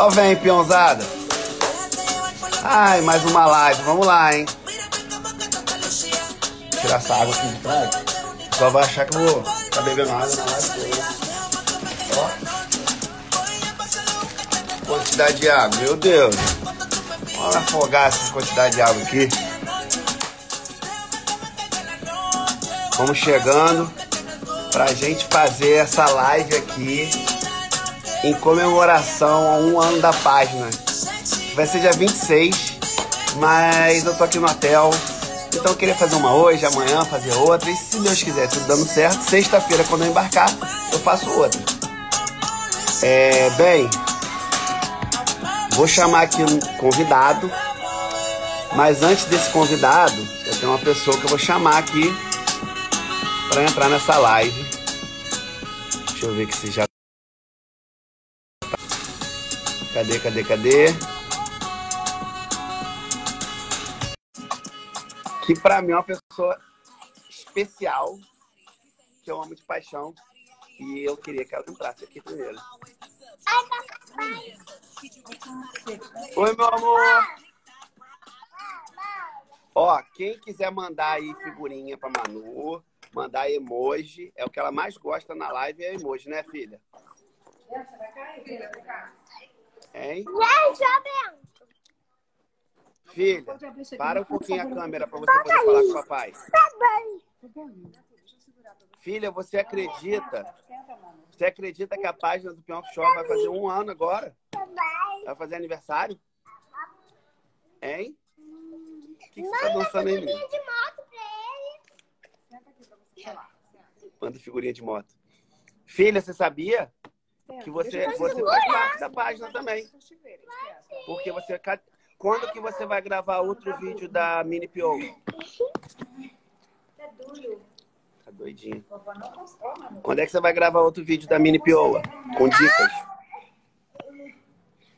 Só vem, peãozada. Ai, mais uma live. Vamos lá, hein? Tirar essa água aqui de trás. Só vai achar que eu vou tá bebendo água na live. Ó. Quantidade de água, meu Deus. Vamos afogar essa quantidade de água aqui. Vamos chegando pra gente fazer essa live aqui em comemoração a um ano da página. Vai ser dia 26, mas eu tô aqui no hotel. Então eu queria fazer uma hoje, amanhã fazer outra. E se Deus quiser, tudo dando certo, sexta-feira, quando eu embarcar, eu faço outra. É, bem, vou chamar aqui um convidado. Mas antes desse convidado, eu tenho uma pessoa que eu vou chamar aqui para entrar nessa live. Deixa eu ver que se já. Cadê, cadê, cadê? Que para mim é uma pessoa especial, que eu amo de paixão. E eu queria que ela entrasse aqui primeiro. Oi, meu amor! Ó, quem quiser mandar aí figurinha pra Manu, mandar emoji. É o que ela mais gosta na live, é emoji, né, filha? Hein? Filha, para um pouquinho a câmera para você poder falar com o papai. Filha, você acredita? Você acredita que a página do Peão Shop vai fazer um ano agora? Vai fazer aniversário? Hein? O que, que você tá dançando aí, menino? Manda figurinha de moto. Filha, você sabia que você, você faz parte da página também? Porque você. Quando que você vai gravar outro vídeo da Mini Pio? Tá doidinho. Quando é que você vai gravar outro vídeo da Mini Pioa? Com dicas.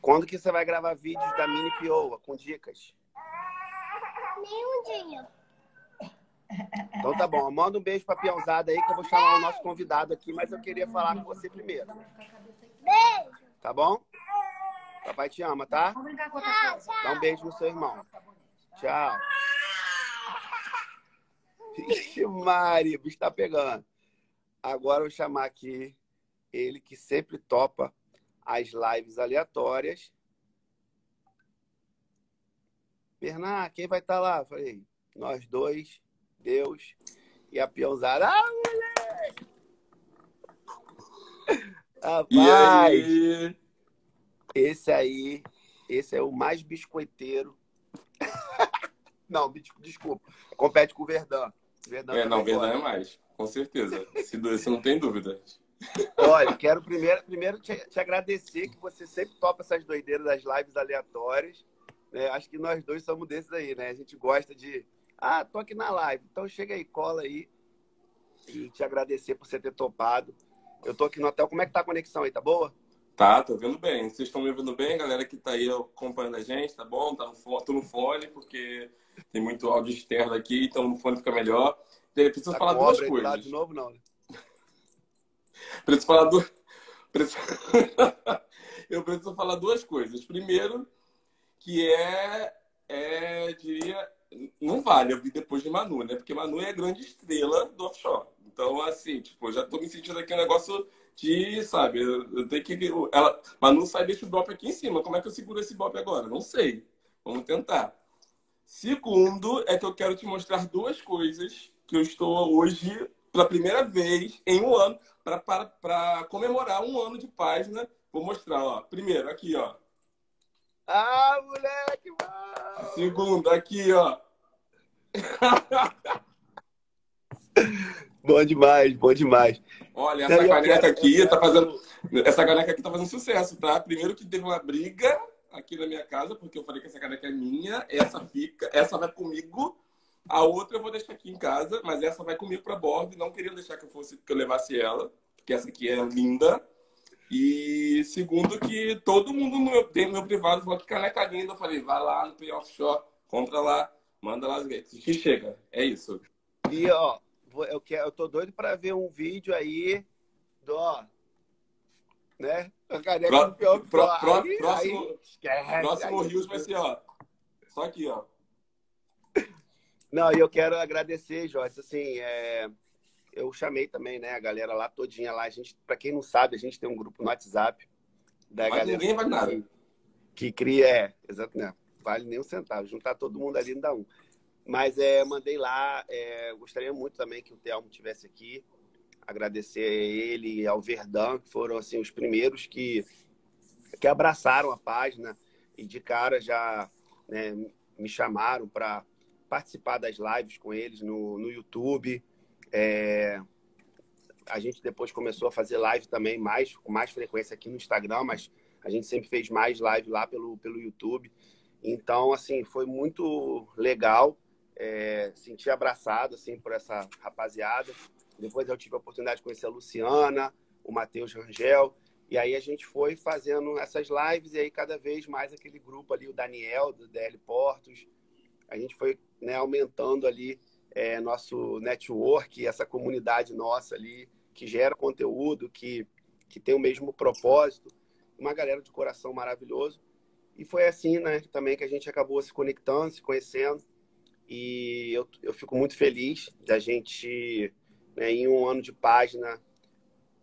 Quando que você vai gravar vídeos da Mini Pioa com dicas? Nenhum dia. Então tá bom, manda um beijo pra Piãozada aí que eu vou chamar o nosso convidado aqui, mas eu queria falar com você primeiro. Beijo. Tá bom? Papai te ama, tá? Dá um beijo no seu irmão. Tchau. Ixi, Mari, o bicho tá pegando. Agora eu vou chamar aqui ele que sempre topa as lives aleatórias. Bernard, quem vai estar lá? Eu falei, nós dois, Deus e a peãozada. Ah, moleque! Rapaz, aí? esse aí, esse é o mais biscoiteiro. Não, desculpa. Compete com o Verdão. Verdão É, não, verdade é mais. Com certeza. Se Você não tem dúvida. Olha, quero primeiro, primeiro te, te agradecer que você sempre topa essas doideiras das lives aleatórias. né? Acho que nós dois somos desses aí, né? A gente gosta de. Ah, tô aqui na live. Então chega aí, cola aí. E te agradecer por você ter topado. Eu tô aqui no hotel. Como é que tá a conexão aí? Tá boa? Tá, tô ouvindo bem. Vocês estão me ouvindo bem, galera que tá aí acompanhando a gente, tá bom? Tá no fone, tô no fone, porque tem muito áudio externo aqui, então no fone fica melhor. Eu preciso Tá falar duas coisas. de novo, não, né? Preciso falar duas. Preciso... Eu preciso falar duas coisas. Primeiro, que é, é, diria, não vale, eu vi depois de Manu, né? Porque Manu é a grande estrela do offshore. Então, assim, tipo, eu já tô me sentindo aqui um negócio de, sabe, eu, tenho que. Ela, Manu sai desse bope aqui em cima. Como é que eu seguro esse bope agora? Não sei. Vamos tentar. Segundo, é que eu quero te mostrar duas coisas que eu estou hoje, pela primeira vez em um ano, para comemorar um ano de página. Vou mostrar, ó. Primeiro, aqui, ó. Ah, moleque, mano! Segundo, aqui, ó. Bom demais, bom demais. Olha, essa caneca aqui tá fazendo. Essa caneca aqui tá fazendo sucesso, tá? Primeiro que teve uma briga aqui na minha casa, porque eu falei que essa caneca é minha, essa fica, essa vai comigo, a outra eu vou deixar aqui em casa, mas essa vai comigo para bordo, não queriam deixar que eu fosse que eu levasse ela, porque essa aqui é linda. E segundo que todo mundo no meu, do meu privado falou que caneca linda, eu falei, vai lá no Pay Offshore, compra lá, manda lá que chega. É isso. E, ó, eu, quero, eu tô doido pra ver um vídeo aí do, ó, né? A caneca Pró- do pior, pró- pior. pró- Aí- próximo- aí esquece, Próximo aí- Rios vai ser, ó. Só aqui, ó. Não, e eu quero agradecer, Jorge. Assim, é, eu chamei também, né, a galera lá todinha lá. A gente, para quem não sabe, a gente tem um grupo no WhatsApp da Mas galera ninguém vai nada. que, que cria, é, exato, né? Vale nem um centavo. Juntar todo mundo ali não dá um. Mas é, mandei lá. é, gostaria muito também que o Telmo tivesse aqui. Agradecer a ele e ao Verdão, que foram assim os primeiros que que abraçaram a página e de cara já né, me chamaram para participar das lives com eles no, no YouTube. É, a gente depois começou a fazer live também mais com mais frequência aqui no Instagram, mas a gente sempre fez mais live lá pelo, pelo YouTube. Então, assim, foi muito legal é, sentir abraçado assim por essa rapaziada. Depois eu tive a oportunidade de conhecer a Luciana, o Matheus Rangel, e aí a gente foi fazendo essas lives e aí cada vez mais aquele grupo ali, o Daniel do DL Portos, a gente foi né, aumentando ali é, nosso network, essa comunidade nossa ali que gera conteúdo, que, que tem o mesmo propósito, uma galera de coração maravilhoso. E foi assim, né, também que a gente acabou se conectando, se conhecendo. E eu, eu fico muito feliz da gente, né, em um ano de página,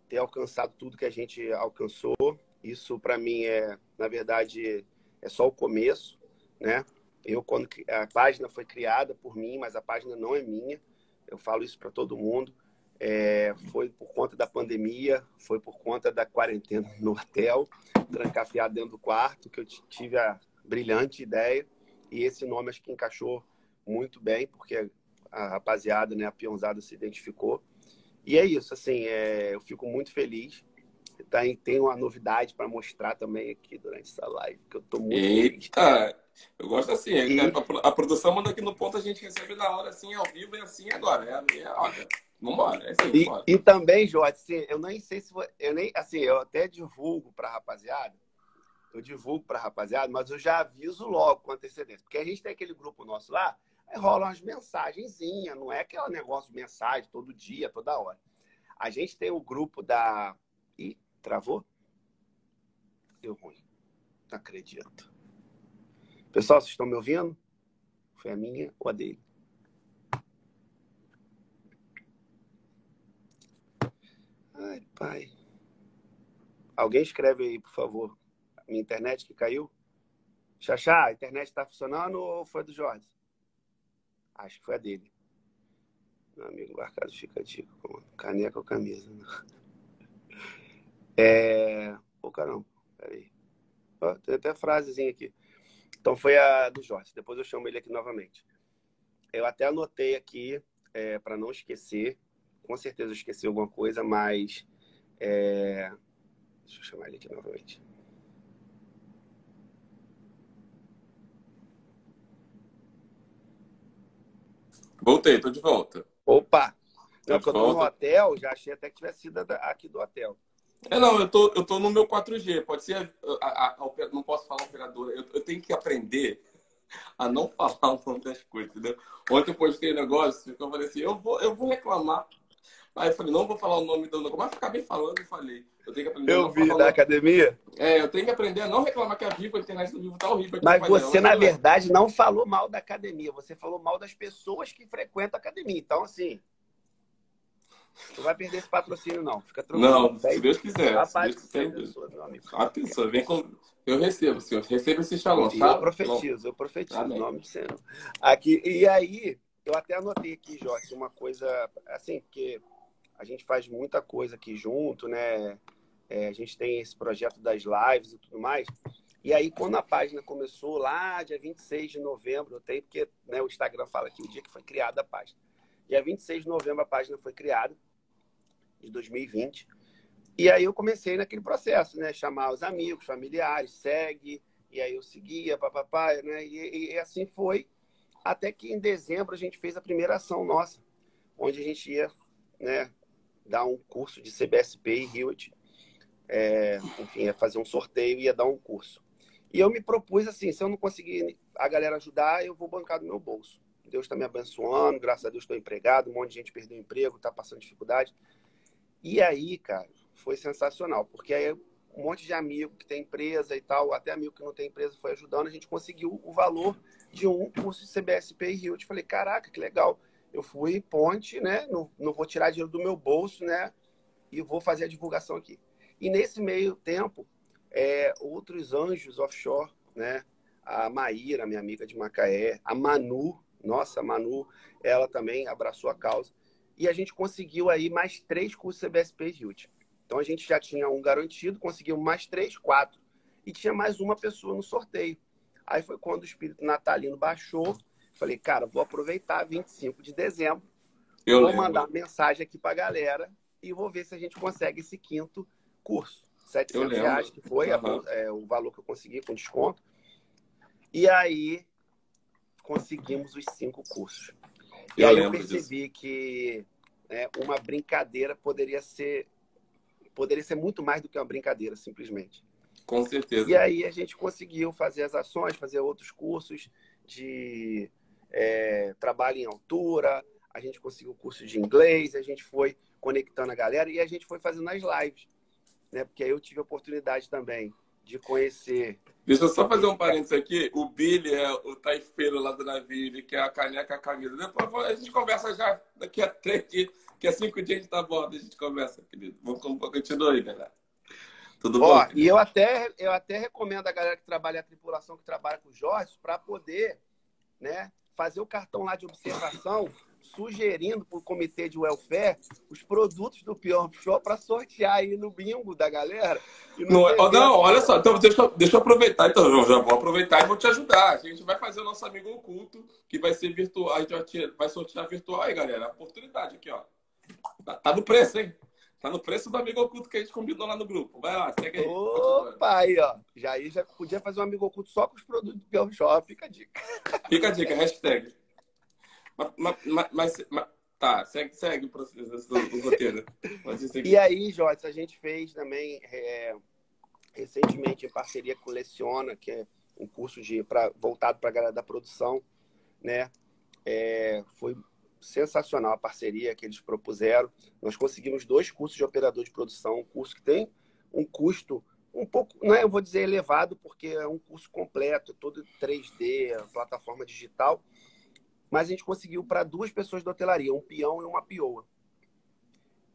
ter alcançado tudo que a gente alcançou. Isso, para mim, é, na verdade, é só o começo, né? Eu, quando a página foi criada por mim, mas a página não é minha, eu falo isso para todo mundo. É, foi por conta da pandemia, foi por conta da quarentena no hotel, trancafiado dentro do quarto, que eu tive a brilhante ideia. E esse nome acho que encaixou muito bem, porque a rapaziada, né, a peãozada se identificou. E é isso, assim, é, eu fico muito feliz. Tá, tem uma novidade para mostrar também aqui durante essa live, que eu tô muito feliz. Eita! Eu gosto assim. E- A, a produção manda aqui no ponto, a gente recebe na hora, assim, ao vivo, é assim agora. É, é, olha, vambora, é assim, E, vambora. e também, Jorge, assim, eu nem sei se vo- eu nem assim, eu até divulgo para rapaziada, eu divulgo para rapaziada, mas eu já aviso logo com antecedência, porque a gente tem aquele grupo nosso lá, aí rolam umas mensagenzinhas, não é aquele negócio de mensagem todo dia, toda hora. A gente tem o grupo da Ih, travou? Deu ruim. Não acredito. Pessoal, vocês estão me ouvindo? Foi a minha ou a dele? Ai, pai. Alguém escreve aí, por favor. Minha internet que caiu? Xaxá, a internet está funcionando ou foi do Jorge? Acho que foi a dele. Meu amigo embarcado fica com caneca ou camisa. né? É. Ô, caramba, peraí. Ó, tem até frasezinha aqui. Então foi a do Jorge. Depois eu chamo ele aqui novamente. Eu até anotei aqui, é, para não esquecer. Com certeza eu esqueci alguma coisa, mas. é, Deixa eu chamar ele aqui novamente. Voltei, tô de volta. Opa! Tá Não, eu tô no hotel, já achei até que tivesse sido aqui do hotel. É, não, eu tô, eu tô no meu 4G. Pode ser. A, a- a não posso falar operadora. Eu, eu tenho que aprender a não falar o nome das coisas, entendeu? Ontem eu postei um negócio que eu falei assim: eu vou, eu vou reclamar. Aí eu falei: não vou falar o nome do negócio, mas acabei falando e falei. Eu tenho que aprender a Eu não vi da academia, É, eu tenho que aprender a não reclamar que a Vivo, a internet do Vivo tá horrível. mas você, Eu na verdade, não falou mal da academia, você falou mal das pessoas que frequentam a academia. Então, assim, não vai perder esse patrocínio, não. Fica tranquilo. Não, se Deus quiser. Se Rapaz, Deus quiser. pessoas, meu amigo. Atenção, vem com. Eu recebo, senhor. Receba esse E tá? eu profetizo, eu profetizo, Amém. em nome do Senhor. Aqui, e aí, eu até anotei aqui, Jorge, uma coisa, assim, porque a gente faz muita coisa aqui junto, né? É, a gente tem esse projeto das lives e tudo mais. E aí, quando a página começou lá, dia 26 de novembro, eu tenho, porque né, o Instagram fala que o dia que foi criada a página. Dia 26 de novembro a página foi criada, de 2020. E aí eu comecei naquele processo, né? Chamar os amigos, familiares, segue, e aí eu seguia, papapá, né? E, e assim foi, até que em dezembro a gente fez a primeira ação nossa, onde a gente ia, né, dar um curso de CBSP e Hewitt. É, enfim, ia fazer um sorteio e ia dar um curso. E eu me propus assim, se eu não conseguir a galera ajudar, eu vou bancar do meu bolso. Deus está me abençoando, graças a Deus estou empregado, um monte de gente perdeu emprego, está passando dificuldade. E aí, cara, foi sensacional, porque aí um monte de amigo que tem empresa e tal, até amigo que não tem empresa foi ajudando, a gente conseguiu o valor de um curso de CBSP e Rio. Eu falei, caraca, que legal. Eu fui ponte, né? Não, não vou tirar dinheiro do meu bolso, né? E vou fazer a divulgação aqui. E nesse meio tempo, é, outros anjos offshore, né? A Maíra, minha amiga de Macaé, a Manu, nossa, a Manu, ela também abraçou a causa. E a gente conseguiu aí mais três cursos CBSP Rio. Então a gente já tinha um garantido, conseguiu mais três, quatro. E tinha mais uma pessoa no sorteio. Aí foi quando o espírito natalino baixou. Falei, cara, vou aproveitar 25 de dezembro. Eu vou lembro. mandar mensagem aqui para a galera e vou ver se a gente consegue esse quinto curso. 700 reais, que foi uhum. é, o valor que eu consegui com desconto. E aí conseguimos os cinco cursos. E eu aí eu percebi disso. que né, uma brincadeira poderia ser poderia ser muito mais do que uma brincadeira, simplesmente. Com certeza. E aí a gente conseguiu fazer as ações, fazer outros cursos de é, trabalho em altura, a gente conseguiu curso de inglês, a gente foi conectando a galera e a gente foi fazendo as lives, né? Porque aí eu tive a oportunidade também de conhecer. Deixa eu só fazer um parênteses aqui. O Billy é o taifeiro lá do navio, ele quer a caneca, a camisa. Depois a gente conversa já daqui a três dias. Daqui a cinco dias a gente tá bom, a gente conversa, querido. Vamos continuar aí, galera. Tudo Ó, bom? E eu até, eu até recomendo a galera que trabalha, a tripulação que trabalha com o Jorge, para poder né, fazer o cartão lá de observação, sugerindo para o comitê de welfare os produtos do Pior Show para sortear aí no bingo da galera. Não, é, não, olha só, então deixa, deixa eu aproveitar, então, João, já vou aproveitar e vou te ajudar. A gente vai fazer o nosso amigo oculto, que vai ser virtual, a gente vai sortear virtual aí, galera. A oportunidade aqui, ó. Tá, tá no preço, hein? Tá no preço do amigo oculto que a gente combinou lá no grupo. Vai lá, segue aí. Opa, aí, ó. Já aí já podia fazer um amigo oculto só com os produtos do Pior Shop. Fica a dica. Fica a dica, hashtag. Mas, mas, mas, mas tá, segue, segue o processo do, roteiro. E aí, Jorge, a gente fez também é, recentemente em parceria com o Leciona, que é um curso de, pra, voltado para a galera da produção, né? É, foi sensacional a parceria que eles propuseram. Nós conseguimos dois cursos de operador de produção, um curso que tem um custo um pouco, não é, eu vou dizer elevado, porque é um curso completo, todo 3D, plataforma digital, mas a gente conseguiu para duas pessoas da hotelaria, um peão e uma pioa.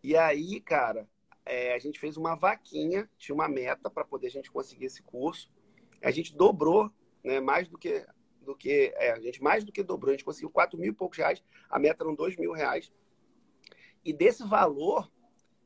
E aí, cara, é, a gente fez uma vaquinha, tinha uma meta para poder a gente conseguir esse curso. A gente dobrou, né, mais do que do que. É, a gente mais do que dobrou, a gente conseguiu 4 mil e poucos reais, a meta eram 2 mil reais. E desse valor,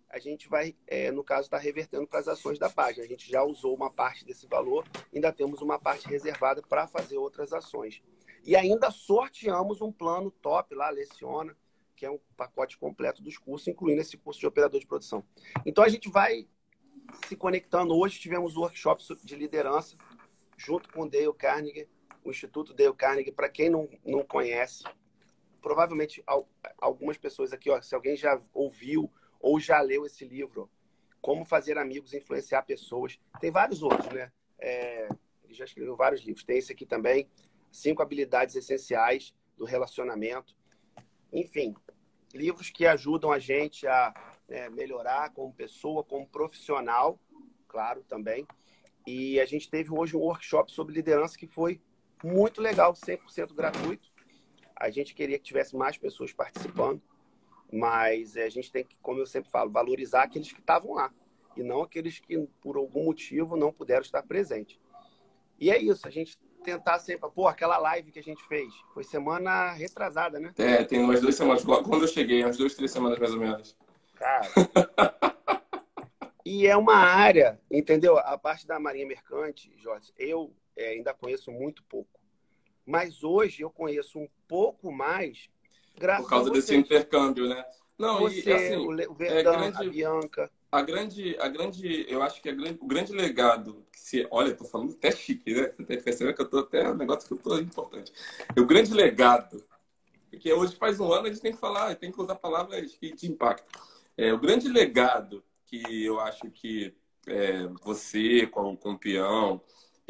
a gente vai, é, no caso, estar tá revertendo para as ações da página. A gente já usou uma parte desse valor, ainda temos uma parte reservada para fazer outras ações. E ainda sorteamos um plano top lá, Leciona, que é um pacote completo dos cursos, incluindo esse curso de operador de produção. Então a gente vai se conectando. Hoje tivemos workshops de liderança junto com o Dale Carnegie, o Instituto Dale Carnegie, para quem não, não conhece, provavelmente algumas pessoas aqui, ó, se alguém já ouviu ou já leu esse livro, Como Fazer Amigos e Influenciar Pessoas, tem vários outros, né? É, ele já escreveu vários livros. Tem esse aqui também, Cinco Habilidades Essenciais do Relacionamento. Enfim, livros que ajudam a gente a é, melhorar como pessoa, como profissional, claro, também. E a gente teve hoje um workshop sobre liderança que foi muito legal, 100% gratuito. A gente queria que tivesse mais pessoas participando, mas a gente tem que, como eu sempre falo, valorizar aqueles que estavam lá e não aqueles que, por algum motivo, não puderam estar presentes. E é isso, a gente tentar sempre. Pô, aquela live que a gente fez foi semana retrasada, né? É, tem umas duas semanas. Quando eu cheguei, umas duas, três semanas mais ou menos. Cara. e é uma área, entendeu? A parte da Marinha Mercante, Jorge, eu é, ainda conheço muito pouco. Mas hoje eu conheço um pouco mais graças Por causa desse intercâmbio, né? Não, você, e assim, o é Verdão, é grande, a Bianca. A grande, a grande, eu acho que a grande, o grande legado, que se, olha, tô falando até chique, né? Você tá percebendo que eu tô até um negócio que eu tô importante. O grande legado, porque hoje faz um ano a gente tem que falar, tem que usar palavras de impacto. É, o grande legado que eu acho que é, você, com o campeão,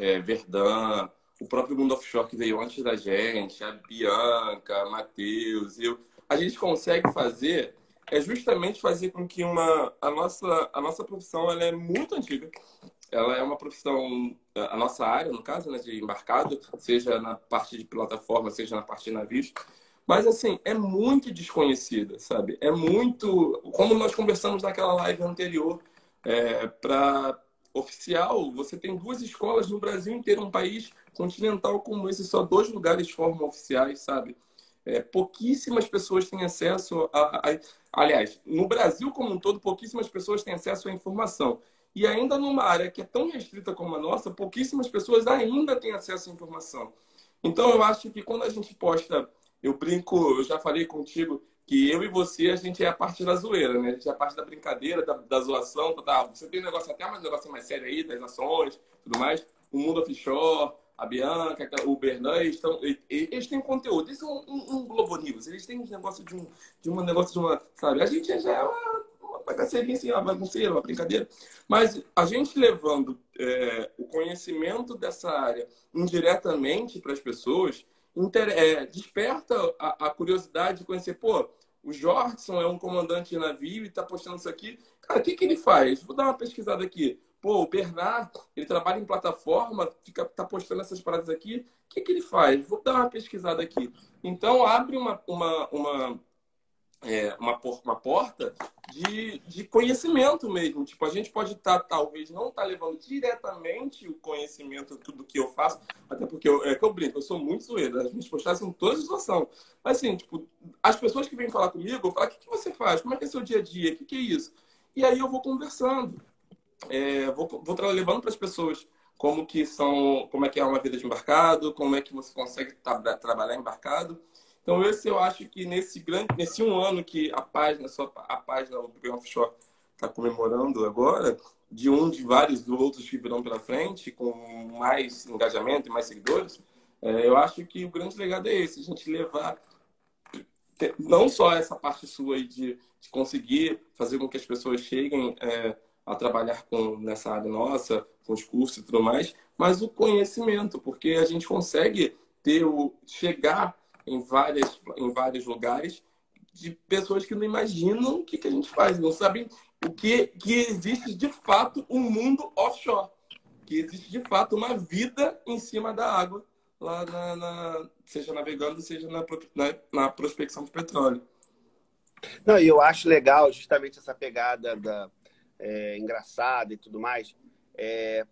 é, Verdun, o próprio Mundo Offshore que veio antes da gente, a Bianca, Matheus, eu, a gente consegue fazer é justamente fazer com que uma, a, nossa, a nossa profissão ela é muito antiga. Ela é uma profissão, a nossa área, no caso, né, de embarcado, seja na parte de plataforma, seja na parte de navios. Mas, assim, é muito desconhecida, sabe? É muito. Como nós conversamos naquela live anterior, é, para oficial, você tem duas escolas no Brasil inteiro, um país continental como esse, só dois lugares formam oficiais, sabe? É, pouquíssimas pessoas têm acesso a, a, Aliás, no Brasil como um todo, pouquíssimas pessoas têm acesso à informação. E ainda numa área que é tão restrita como a nossa, pouquíssimas pessoas ainda têm acesso à informação. Então, eu acho que quando a gente posta, eu brinco, eu já falei contigo, que eu e você, a gente é a parte da zoeira, né? A gente é a parte da brincadeira, da, da zoação. Tá, você tem um negócio até mais um negócio mais sério aí, das ações, tudo mais. O mundo offshore, a Bianca, o Bernan, eles, estão, eles têm conteúdo. Eles são um, um Globo News. Eles têm um negócio de um, de um negócio de uma, sabe? A gente já é uma, uma bagaceirinha assim, uma bagunceira, uma brincadeira. Mas a gente levando é, o conhecimento dessa área indiretamente para as pessoas, inter, é, desperta a, a curiosidade de conhecer, pô, o Jorgson é um comandante de navio e está postando isso aqui. Cara, o que, que ele faz? Vou dar uma pesquisada aqui. Pô, o Bernard, ele trabalha em plataforma, fica, tá postando essas paradas aqui. O que, que ele faz? Vou dar uma pesquisada aqui. Então, abre uma, uma, uma, é, uma, uma porta de, de conhecimento mesmo. Tipo, a gente pode estar, tá, talvez, não estar tá levando diretamente o conhecimento, tudo que eu faço, até porque eu, é que eu brinco, eu sou muito zoeiro, as minhas postagens são todas situação. Mas, assim, tipo, as pessoas que vêm falar comigo, eu falo, o que, que você faz? Como é que é seu dia a dia? O que, que é isso? E aí eu vou conversando. É, vou, vou levando para as pessoas como que são, como é que é uma vida de embarcado, como é que você consegue tra trabalhar embarcado. Então, esse eu acho que nesse grande, nesse um ano que a página, só a página do Bem Offshore está comemorando agora, de um de vários outros que virão pela frente, com mais engajamento e mais seguidores, é, eu acho que o grande legado é esse, a gente levar não só essa parte sua de, de conseguir fazer com que as pessoas cheguem é, a trabalhar com nessa área nossa, com os cursos e tudo mais, mas o conhecimento, porque a gente consegue ter o chegar em, várias, em vários lugares de pessoas que não imaginam o que, que a gente faz, não sabem o que, que existe de fato um mundo offshore, que existe de fato uma vida em cima da água, lá na, na seja navegando, seja na, na, na, prospecção de petróleo. Não, e eu acho legal justamente essa pegada da é, engraçada e tudo mais, é,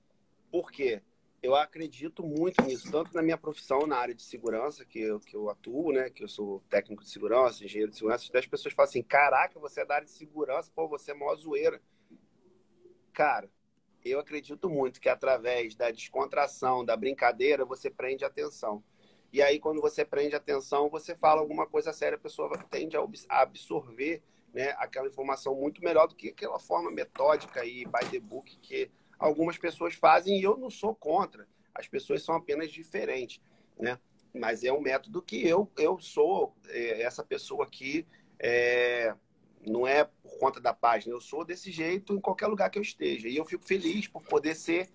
porque eu acredito muito nisso, tanto na minha profissão, na área de segurança, que eu, que eu atuo, né? Que eu sou técnico de segurança, engenheiro de segurança. Até as pessoas falam assim: caraca, você é da área de segurança, pô, você é mó zoeira. Cara, eu acredito muito que através da descontração, da brincadeira, você prende atenção. E aí, quando você prende atenção, você fala alguma coisa séria, a pessoa tende a absorver né, aquela informação muito melhor do que aquela forma metódica e by the book que algumas pessoas fazem e eu não sou contra. As pessoas são apenas diferentes, né? Mas é um método que eu, eu sou é, essa pessoa aqui, é, não é por conta da página, eu sou desse jeito em qualquer lugar que eu esteja. E eu fico feliz por poder ser.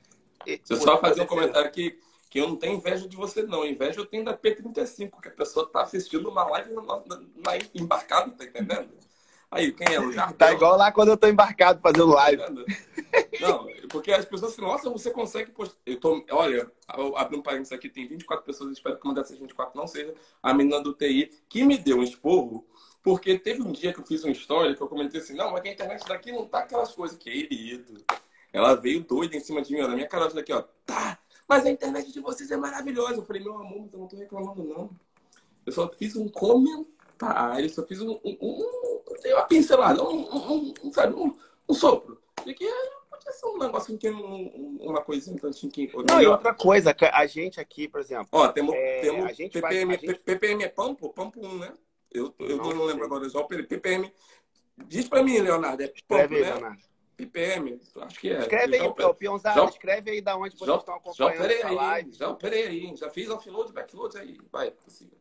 Deixa eu só fazer um comentário aqui, que eu não tenho inveja de você, não. Inveja eu tenho da P35, que a pessoa está assistindo uma live na, na, na embarcado, tá entendendo? Aí, quem é? O Jardel? Tá igual lá quando eu tô embarcado fazendo live. Não, porque as pessoas assim, nossa, você consegue postar. Eu tô, olha, abri um parênteses aqui, tem 24 pessoas, espero que uma dessas 24 não seja a menina do TI, que me deu um esporro, porque teve um dia que eu fiz uma história que eu comentei assim, não, mas que a internet daqui não tá aquelas coisas, querido. Ela veio doida em cima de mim, na minha cara daqui, ó, tá, mas a internet de vocês é maravilhosa. Eu falei, meu amor, eu não tô reclamando, não. Eu só fiz um comentário só fiz um, um, um, uma pincelada, um, um, sabe, um, um sopro. De que ser um negócio que um, uma coisinha tantinho que. Não, e outra coisa, a gente aqui, por exemplo. Ó, temos, é, temos a gente PPM, faz, a gente... PPM é Pampo? Pampo 1, né? Eu, eu não, não lembro agora já o PPM. Diz pra mim, Leonardo, é Pampo, aí, né? Leonardo. PPM, acho que é. Escreve aí, já, Peãozada, já, escreve aí da onde vocês já, estão acompanhando já operei aí, live. Já operei aí, já fiz offload, backload aí, vai, consiga.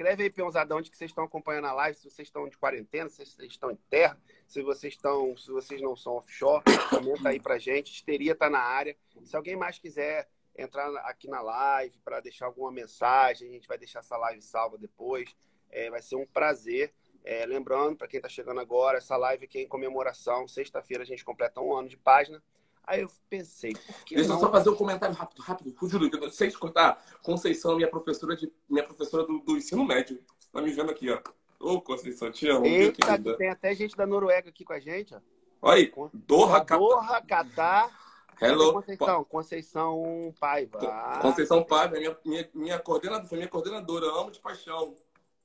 Escreve aí, peãozada, onde que vocês estão acompanhando a live, se vocês estão de quarentena, se vocês estão em terra, se vocês estão, se vocês não são offshore, comenta aí pra gente. Histeria tá na área. Se alguém mais quiser entrar aqui na live para deixar alguma mensagem, a gente vai deixar essa live salva depois. É, vai ser um prazer É, lembrando, para quem está chegando agora, essa live aqui é em comemoração. Sexta-feira a gente completa um ano de página. Aí eu pensei, por que Deixa eu só fazer um comentário rápido, rápido. Júlio, eu sei te contar. Conceição, minha professora, de, minha professora do, do ensino médio. Tá me vendo aqui, ó. Ô, Conceição, te amo, viu, Eita, querida? tem até gente da Noruega aqui com a gente, ó. Olha aí, Doha, Catar. Doha, Catar. Hello. Conceição, Conceição Paiva. Conceição Paiva, minha, minha, minha coordenadora, minha coordenadora, amo de paixão.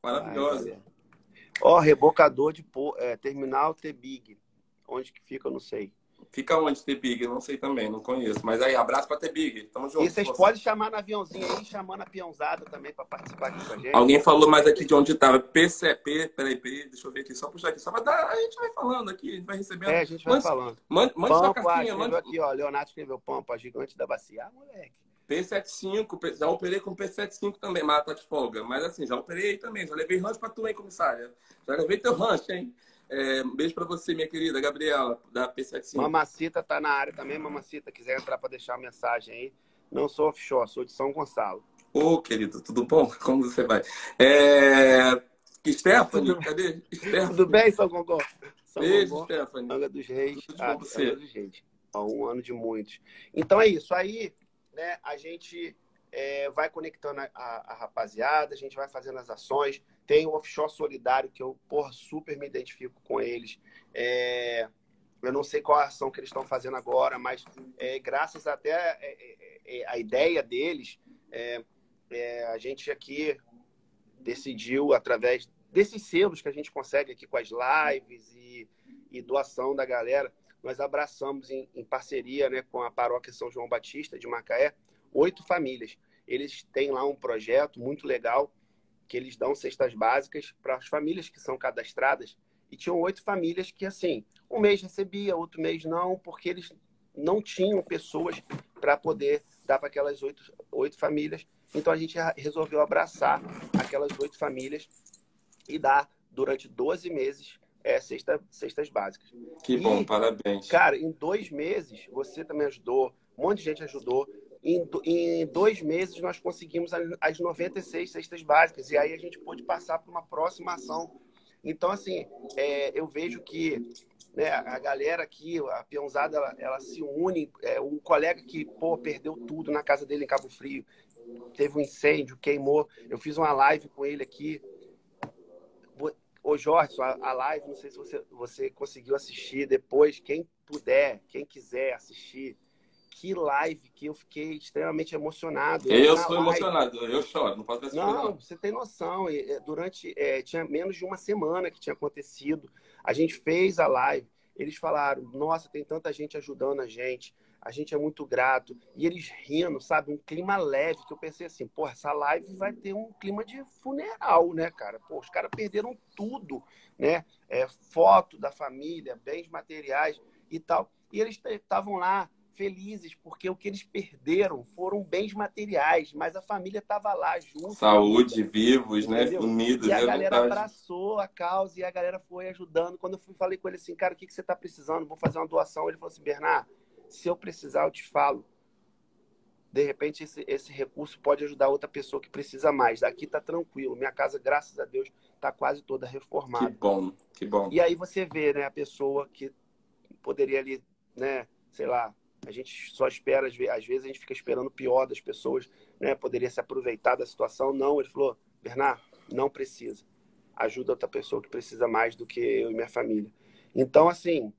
Maravilhosa. Ó, rebocador de po- é, terminal T-Big. Onde que fica, eu não sei. Fica onde, T-Big? Não sei também, não conheço. Mas aí, abraço pra T-Big. Tamo junto. E vocês podem chamar no aviãozinho aí, chamando a peãozada também para participar aqui com a gente. Alguém falou mais aqui de onde tava. PCP, peraí, peraí, deixa eu ver aqui, só puxar aqui. Só pra dar, a gente vai falando aqui, a gente vai recebendo. É, a gente vai Mande- falando. Mande, mande sua Pampa, cartinha, escreveu mande. aqui, ó. Leonardo escreveu Pampa, gigante da bacia. Ah, moleque. P75, P- já operei com P75 também, mas tá de folga. Mas assim, já operei também, já levei rancho pra tu, hein, comissária? Já levei teu rancho, hein? É, um beijo pra você, minha querida Gabriela, da P75. Mamacita tá na área também, Mamacita. Quiser entrar para deixar a mensagem aí. Não sou offshore, sou de São Gonçalo. Ô, querido, tudo bom? Como você vai? É... Stephanie, cadê? Stephanie. Tudo bem, São Gongô? São Beijo, Stephanie. Anga dos Reis. Tudo Ah, bom você. Anga dos Reis. Um ano de muitos. Então é isso. Aí, né, a gente é, vai conectando a, a- a rapaziada, a gente vai fazendo as ações. Tem o Offshore Solidário, que eu, porra, super me identifico com eles. É, eu não sei qual a ação que eles estão fazendo agora, mas é, graças até é, é, é, a ideia deles, a gente aqui decidiu, através desses selos que a gente consegue aqui com as lives e, e doação da galera, nós abraçamos em, em parceria né, com a paróquia São João Batista de Macaé, oito famílias. Eles têm lá um projeto muito legal que eles dão cestas básicas para as famílias que são cadastradas. E tinham oito famílias que, assim, um mês recebia, outro mês não, porque eles não tinham pessoas para poder dar para aquelas oito, oito famílias. Então a gente resolveu abraçar aquelas oito famílias e dar durante 12 meses é, cesta, cestas básicas. Que bom, E, parabéns. Cara, em dois meses, você também ajudou, um monte de gente ajudou. Em, em dois meses, nós conseguimos as, as 96 cestas básicas. E aí a gente pôde passar para uma próxima ação. Então, assim, é, eu vejo que né, a galera aqui, a peãozada, ela, ela se une. É, um colega que, pô, perdeu tudo na casa dele em Cabo Frio. Teve um incêndio, queimou. Eu fiz uma live com ele aqui. Ô, Jorge, a, a live, não sei se você, você conseguiu assistir depois. Quem puder, quem quiser assistir, que live que eu fiquei extremamente emocionado. Eu Na sou live- emocionado, eu choro, não posso ver coisa, não, não. você tem noção. É, Durante é, tinha menos de uma semana que tinha acontecido. A gente fez a live. Eles falaram: Nossa, tem tanta gente ajudando a gente. A gente é muito grato. E eles rindo, sabe? Um clima leve. Que eu pensei assim: Porra, essa live vai ter um clima de funeral, né, cara? Pô, os caras perderam tudo, né? É, foto da família, bens materiais e tal. E eles estavam lá felizes porque o que eles perderam foram bens materiais, mas a família estava lá junto. Saúde, vivos, né? Entendeu? Unidos, E a é galera verdade. abraçou a causa e a galera foi ajudando. Quando eu fui, falei com ele assim, cara, o que, que você está precisando? Vou fazer uma doação. Ele falou assim, Bernard, se eu precisar, eu te falo. De repente, esse, esse recurso pode ajudar outra pessoa que precisa mais. Aqui tá tranquilo. Minha casa, graças a Deus, tá quase toda Que reformada. bom, que bom. E aí você vê, né, a pessoa que poderia ali, né, sei lá, a gente só espera, às ve- às vezes a gente fica esperando o pior das pessoas, né, poderia se aproveitar da situação. Não, ele falou, Bernard, não precisa. Ajuda outra pessoa que precisa mais do que eu e minha família. Então, assim,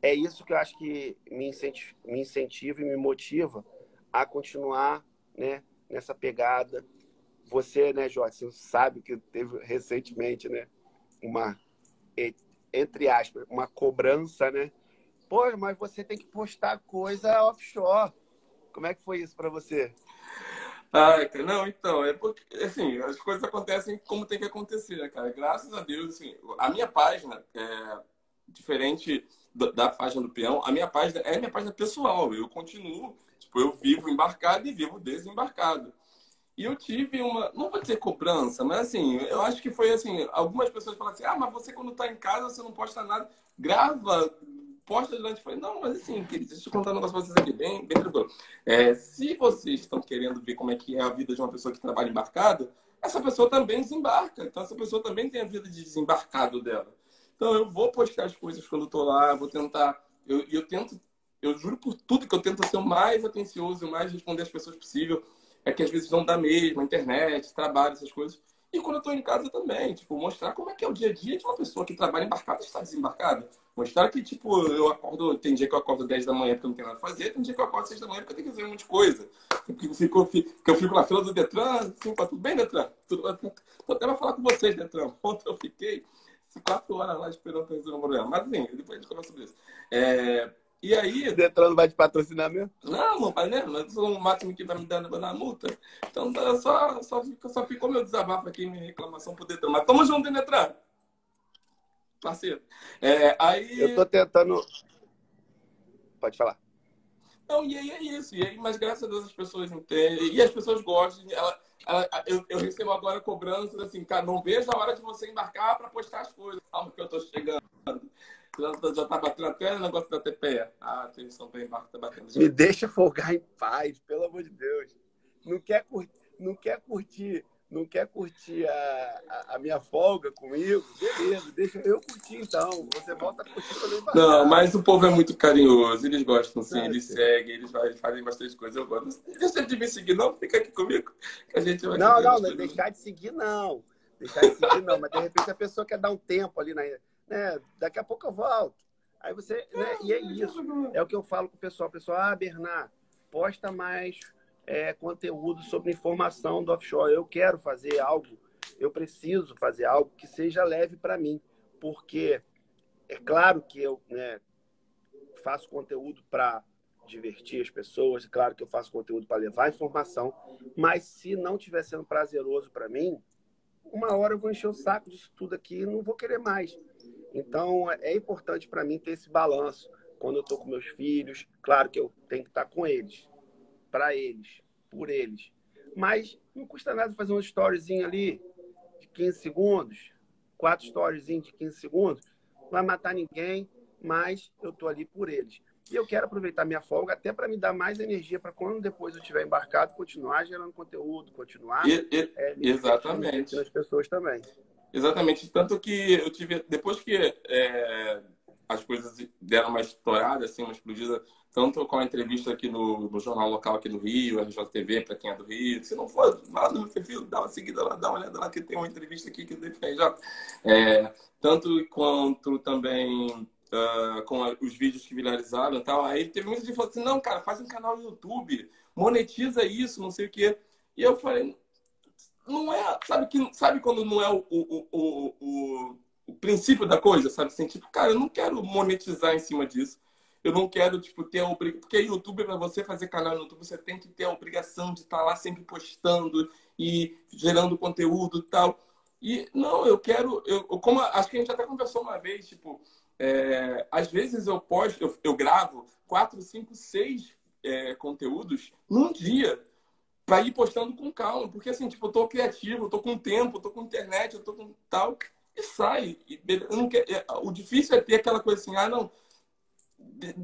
é isso que eu acho que me incenti- me incentiva e me motiva a continuar, né, nessa pegada. Você, né, Jorge, você sabe que teve recentemente, né, uma entre aspas, uma cobrança, né? Pô, mas você tem que postar coisa offshore. Como é que foi isso para você? Cara, não, então, é porque, assim, as coisas acontecem como tem que acontecer, né, cara? Graças a Deus, assim, a minha página, é, diferente da, da página do peão, a minha página é a minha página pessoal. Eu continuo, tipo, eu vivo embarcado e vivo desembarcado. E eu tive uma, não vou dizer cobrança, mas assim, eu acho que foi assim, algumas pessoas falam assim, ah, mas você quando tá em casa, você não posta nada, grava, posta durante... Eu falei, não, mas assim, querido, deixa eu contar um negócio pra vocês aqui, bem, bem tranquilo. É, se vocês estão querendo ver como é que é a vida de uma pessoa que trabalha embarcado, essa pessoa também desembarca. Então, essa pessoa também tem a vida de desembarcado dela. Então, eu vou postar as coisas quando eu tô lá, vou tentar. Eu, eu tento, eu juro por tudo que eu tento ser o mais atencioso, o mais responder as pessoas possível. É que às vezes não dá mesmo, a internet, trabalho, essas coisas. E quando eu tô em casa também, tipo, mostrar como é que é o dia a dia de uma pessoa que trabalha embarcada e está desembarcada. Mostrar que, tipo, eu acordo, tem dia que eu acordo 10 da manhã porque eu não tenho nada a fazer, tem dia que eu acordo 6 da manhã porque eu tenho que fazer um monte de coisa. Porque eu fico, eu fico na fila do Detran, assim, tudo bem, Detran? Tudo, tô até pra falar com vocês, Detran. Ontem eu fiquei quatro horas lá esperando pra resolver o problema. Mas, enfim, depois a gente conversa sobre isso. É, e aí. O Detran não vai te patrocinar mesmo? Não, meu pai, né? Mas o máximo que vai me dar na multa. Então só, só, só ficou meu desabafo aqui, minha reclamação pro Detran. Mas tamo junto, hein, Detran? Parceiro. É, aí... Eu tô tentando. Pode falar. Não, e aí é isso. E aí, mas graças a Deus as pessoas entendem. E as pessoas gostam. Ela, ela, eu, eu, recebo agora cobranças assim, cara, não vejo a hora de você embarcar para postar as coisas. Calma que eu tô chegando. Já, já tá batendo até o negócio da TPE. Ah, a atenção para embarque tá batendo. Me deixa folgar em paz, pelo amor de Deus. Não quer, curtir, não quer curtir não quer curtir a, a, a, minha folga comigo, beleza, deixa eu curtir então. Você volta a curtir também. Não, mas o povo é muito carinhoso, eles gostam sim, eles seguem, eles fazem bastante coisa. Eu gosto. Deixa de me seguir, não, fica aqui comigo, que a gente vai. Não, não, não deixar de seguir, não. Deixar de seguir, não, mas de repente a pessoa quer dar um tempo ali, na, né? Daqui a pouco eu volto. Aí você, né? E é isso. É o que eu falo com o pessoal. O pessoal, ah, Bernard, posta mais é, conteúdo sobre informação do offshore. Eu quero fazer algo, eu preciso fazer algo que seja leve para mim, porque é claro que eu né, faço conteúdo para divertir as pessoas, é claro que eu faço conteúdo para levar informação, mas se não estiver sendo prazeroso para mim, uma hora eu vou encher o saco disso tudo aqui e não vou querer mais. Então é importante para mim ter esse balanço quando eu estou com meus filhos. Claro que eu tenho que estar com eles, para eles, por eles. Mas não custa nada fazer um storyzinho ali de 15 segundos, quatro storyzinhos de 15 segundos. Não vai matar ninguém, mas eu tô ali por eles. E eu quero aproveitar minha folga até para me dar mais energia para quando depois eu estiver embarcado, continuar gerando conteúdo, continuar. E, e, é, exatamente. As pessoas também. Exatamente. Tanto que eu tive, depois que é, as coisas deram uma estourada, assim, uma explodida, tanto com a entrevista aqui no, no jornal local aqui do Rio, RJTV, para quem é do Rio. Se não for, lá no perfil, dá uma seguida lá, dá uma olhada lá, que tem uma entrevista aqui que eu já. É, tanto quanto também uh, com a, os vídeos que viralizaram e tal. Aí teve muita gente falou assim: não, cara, faz um canal no YouTube, monetiza isso, não sei o quê. E eu falei: não é, sabe, que, sabe quando não é o, o, o, o o princípio da coisa, sabe? Assim, tipo, cara, eu não quero monetizar em cima disso. Eu não quero, tipo, ter a obrigação. Porque YouTube, para você fazer canal no YouTube, você tem que ter a obrigação de estar tá lá sempre postando e gerando conteúdo e tal. E não, eu quero. Eu, como acho que a gente até conversou uma vez, tipo, é, às vezes eu posto, eu, eu gravo quatro, cinco, seis é, conteúdos num dia para ir postando com calma, porque assim, tipo, eu tô criativo, eu tô com tempo, eu tô com internet, eu tô com tal e sai. É, o difícil é ter aquela coisa assim, ah, não. De,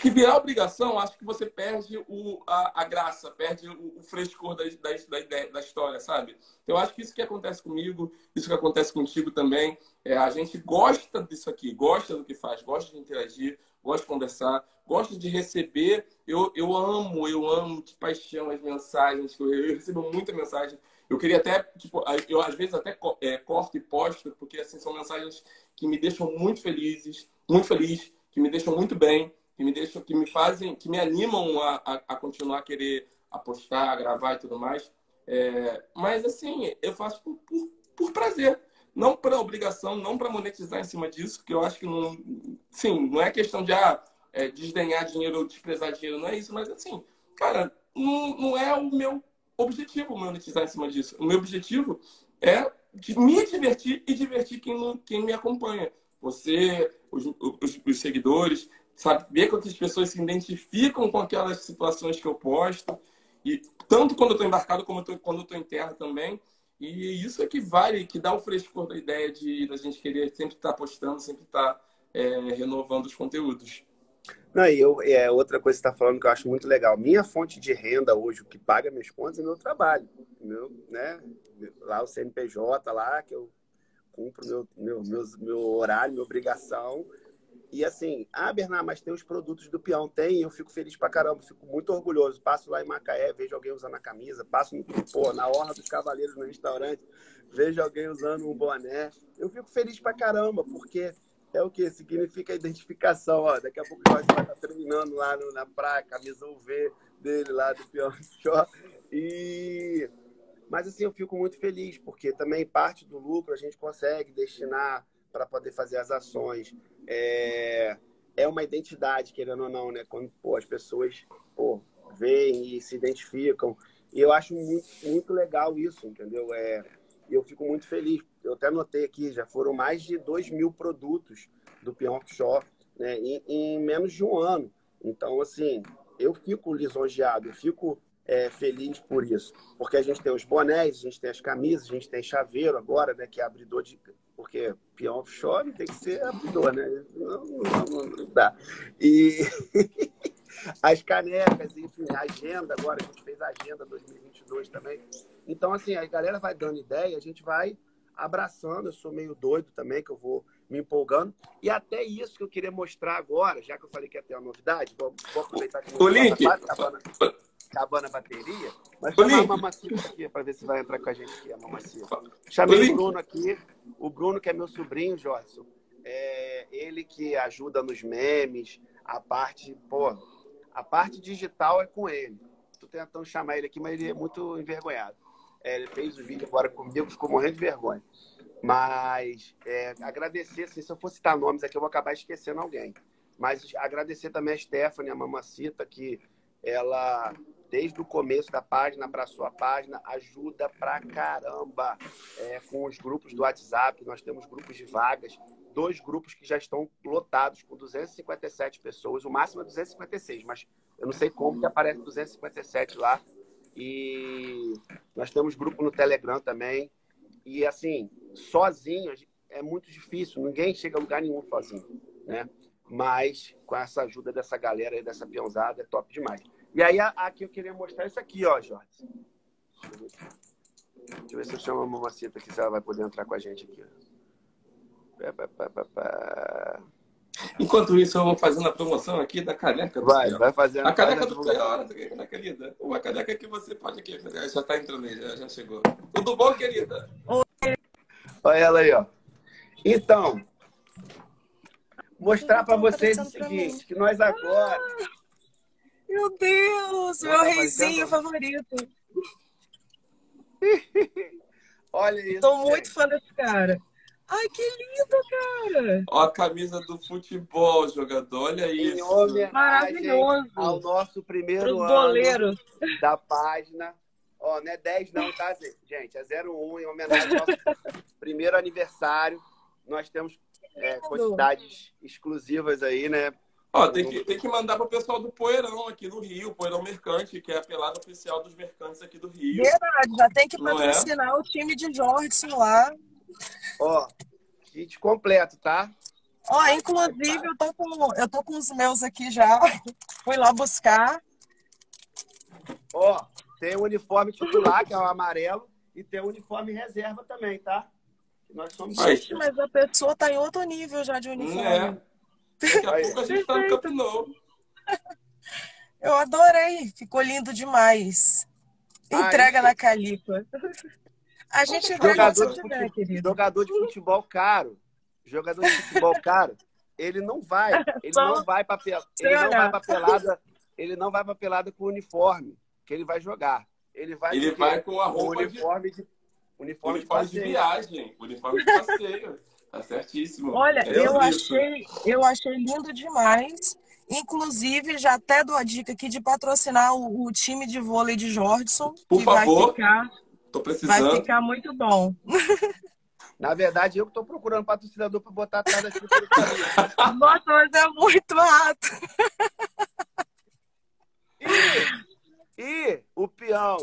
que virar obrigação, acho que você perde o, a, a graça, perde o, o frescor da, da, da, da, história, sabe? Eu acho que isso que acontece comigo, isso que acontece contigo também, é, a gente gosta disso aqui, gosta do que faz, gosta de interagir, gosta de conversar, gosta de receber. Eu, eu amo, eu amo de paixão as mensagens, eu, eu recebo muita mensagem eu queria até, tipo, eu às vezes até é, corto e posto, porque assim são mensagens que me deixam muito felizes, muito feliz, que me deixam muito bem, que me deixam, que me fazem, que me animam a, a, a continuar a querer apostar, a gravar e tudo mais. É, mas assim, eu faço por, por, por prazer, não para obrigação, não para monetizar em cima disso, porque eu acho que não, sim, não é questão de ah, é, desdenhar dinheiro ou desprezar dinheiro, não é isso, mas assim, cara, não, não é o meu objetivo monetizar em cima disso. O meu objetivo é de me divertir e divertir quem, quem me acompanha. Você, os, os, os seguidores, sabe? Ver que as pessoas se identificam com aquelas situações que eu posto. E tanto quando eu estou embarcado como eu tô, quando eu estou em terra também. E isso é que vale, que dá o frescor da ideia de a gente querer sempre estar tá postando, sempre estar tá, é, renovando os conteúdos. Não, e eu, é outra coisa que você está falando que eu acho muito legal. Minha fonte de renda hoje, o que paga minhas contas, é meu trabalho. Meu, né? Lá o CNPJ, lá que eu cumpro meu, meu, meu, meu horário, minha obrigação. E assim, ah, Bernardo, mas tem os produtos do peão. Tem, eu fico feliz pra caramba, fico muito orgulhoso. Passo lá em Macaé, vejo alguém usando a camisa, passo pô, na Orla dos Cavaleiros no restaurante, vejo alguém usando um boné. Eu fico feliz pra caramba, porque é o que? Significa identificação. Ó. Daqui a pouco o vai estar treinando lá no, na praia, camisa UV dele lá do peão E mas assim, eu fico muito feliz, porque também parte do lucro a gente consegue destinar para poder fazer as ações. É, é uma identidade, querendo ou não, né? Quando pô, as pessoas pô, veem e se identificam. E eu acho muito, muito legal isso, entendeu? É, eu fico muito feliz. Eu até notei aqui, já foram mais de 2 mil produtos do Peão Offshore né, em, em menos de um ano. Então, assim, eu fico lisonjeado, eu fico é, feliz por isso. Porque a gente tem os bonés, a gente tem as camisas, a gente tem chaveiro agora, né? Que é abridor de. Porque peão offshore tem que ser abridor, né? Não, não, não dá. E as canecas, enfim, a agenda agora, a gente fez a agenda 2022 também. Então, assim, a galera vai dando ideia, a gente vai abraçando. Eu sou meio doido também, que eu vou me empolgando. E até isso que eu queria mostrar agora, já que eu falei que ia ter uma novidade, vou, vou aproveitar que o link. Tá acabando a bateria. Mas chamar a Mamacita aqui para ver se vai entrar com a gente aqui, a Mamacita. Chamei o Bruno aqui. O Bruno, que é meu sobrinho, Jorge. É ele que ajuda nos memes, a parte, pô, a parte digital é com ele. Tô tentando chamar ele aqui, mas ele é muito envergonhado. É, ele fez o vídeo agora comigo, ficou morrendo de vergonha. Mas é, agradecer, assim, se eu for citar nomes aqui, eu vou acabar esquecendo alguém. Mas agradecer também a Stephanie, a Mamacita, que ela desde o começo da página para a sua página, ajuda pra caramba é, com os grupos do WhatsApp. Nós temos grupos de vagas, dois grupos que já estão lotados com 257 pessoas, o máximo é 256, mas eu não sei como que aparece 257 lá. E nós temos grupo no Telegram também. E assim, sozinho é muito difícil, ninguém chega a lugar nenhum sozinho, né? Mas com essa ajuda dessa galera aí, dessa peãozada, é top demais. E aí, aqui eu queria mostrar isso aqui, ó, Jorge. Deixa eu ver se eu chamo a mamacita aqui, se ela vai poder entrar com a gente aqui. Enquanto isso, eu vou fazendo a promoção aqui da caneca do Vai, vai fazendo. A caneca do Pior, né, querida? Uma caneca que você pode aqui. Já está entrando aí, já, já chegou. Tudo bom, querida? Olha ela aí, ó. Então, mostrar para vocês o seguinte, que nós agora meu Deus, meu tá reizinho favorito. Olha isso. Tô muito fã desse cara. Ai, que lindo, cara! Ó, a camisa do futebol, jogador, olha isso. Em homenagem Maravilhoso. ao nosso primeiro Pros ano boleiros. da página. Ó, não é 10 não, tá, gente? É 01 em homenagem ao nosso primeiro aniversário. Nós temos é, quantidades exclusivas aí, né? Ó, tem que, tem que mandar para o pessoal do Poeirão aqui do Rio, Poeirão Mercante, que é a pelada oficial dos mercantes aqui do Rio. Verdade, já tem que é? patrocinar é? o time de Jorge lá. Ó, kit completo, tá? Ó, inclusive eu tô com, eu tô com os meus aqui já. Fui lá buscar. Ó, tem o uniforme titular, que é o amarelo, e tem o uniforme reserva também, tá? Nós somos. Gente, mas a pessoa tá em outro nível já de uniforme. É. Daqui a pouco a gente tá no Camp Nou. Eu adorei, ficou lindo demais. Entrega Ai, na Calipa. A gente jogador de, futebol, jogador de futebol caro, jogador de futebol caro, ele não vai, ele Só não vai para ele não vai para pelada, ele não vai para pelada com o uniforme que ele vai jogar. Ele vai, ele vai com a roupa uniforme de, de uniforme, uniforme de, de viagem, uniforme de passeio. Tá certíssimo. Olha, é eu achei, eu achei lindo demais. Inclusive, já até dou a dica aqui de patrocinar o, o time de vôlei de Jordson. Por que favor. Vai ficar, tô precisando. Vai ficar muito bom. Na verdade, eu que estou procurando patrocinador para botar atrás daqui. Nossa, mas é muito rato. E, e o peão.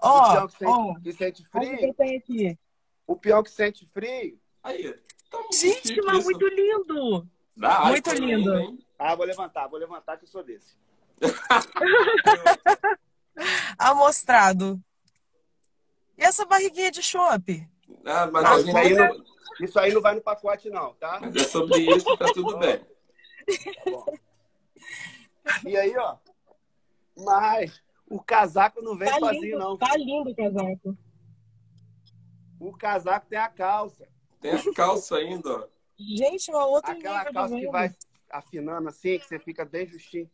Ó, o peão que sente, ó, que sente frio. Que aqui? O peão que sente frio Aí. Tá Gente, mas isso. muito lindo. Ah, muito lindo. Ah, vou levantar, vou levantar que eu sou desse. Amostrado. E essa barriguinha de chope? Ah, mas Ah, isso, aí não, isso aí não vai no pacote, não, tá? Mas é sobre isso, tá tudo bem. E aí, ó. Mas o casaco não vem sozinho, não. tá lindo o casaco. O casaco tem a calça. Tem a calça ainda, ó. Gente, uma outra Aquela calça que venda. vai afinando assim, que você fica bem justinho.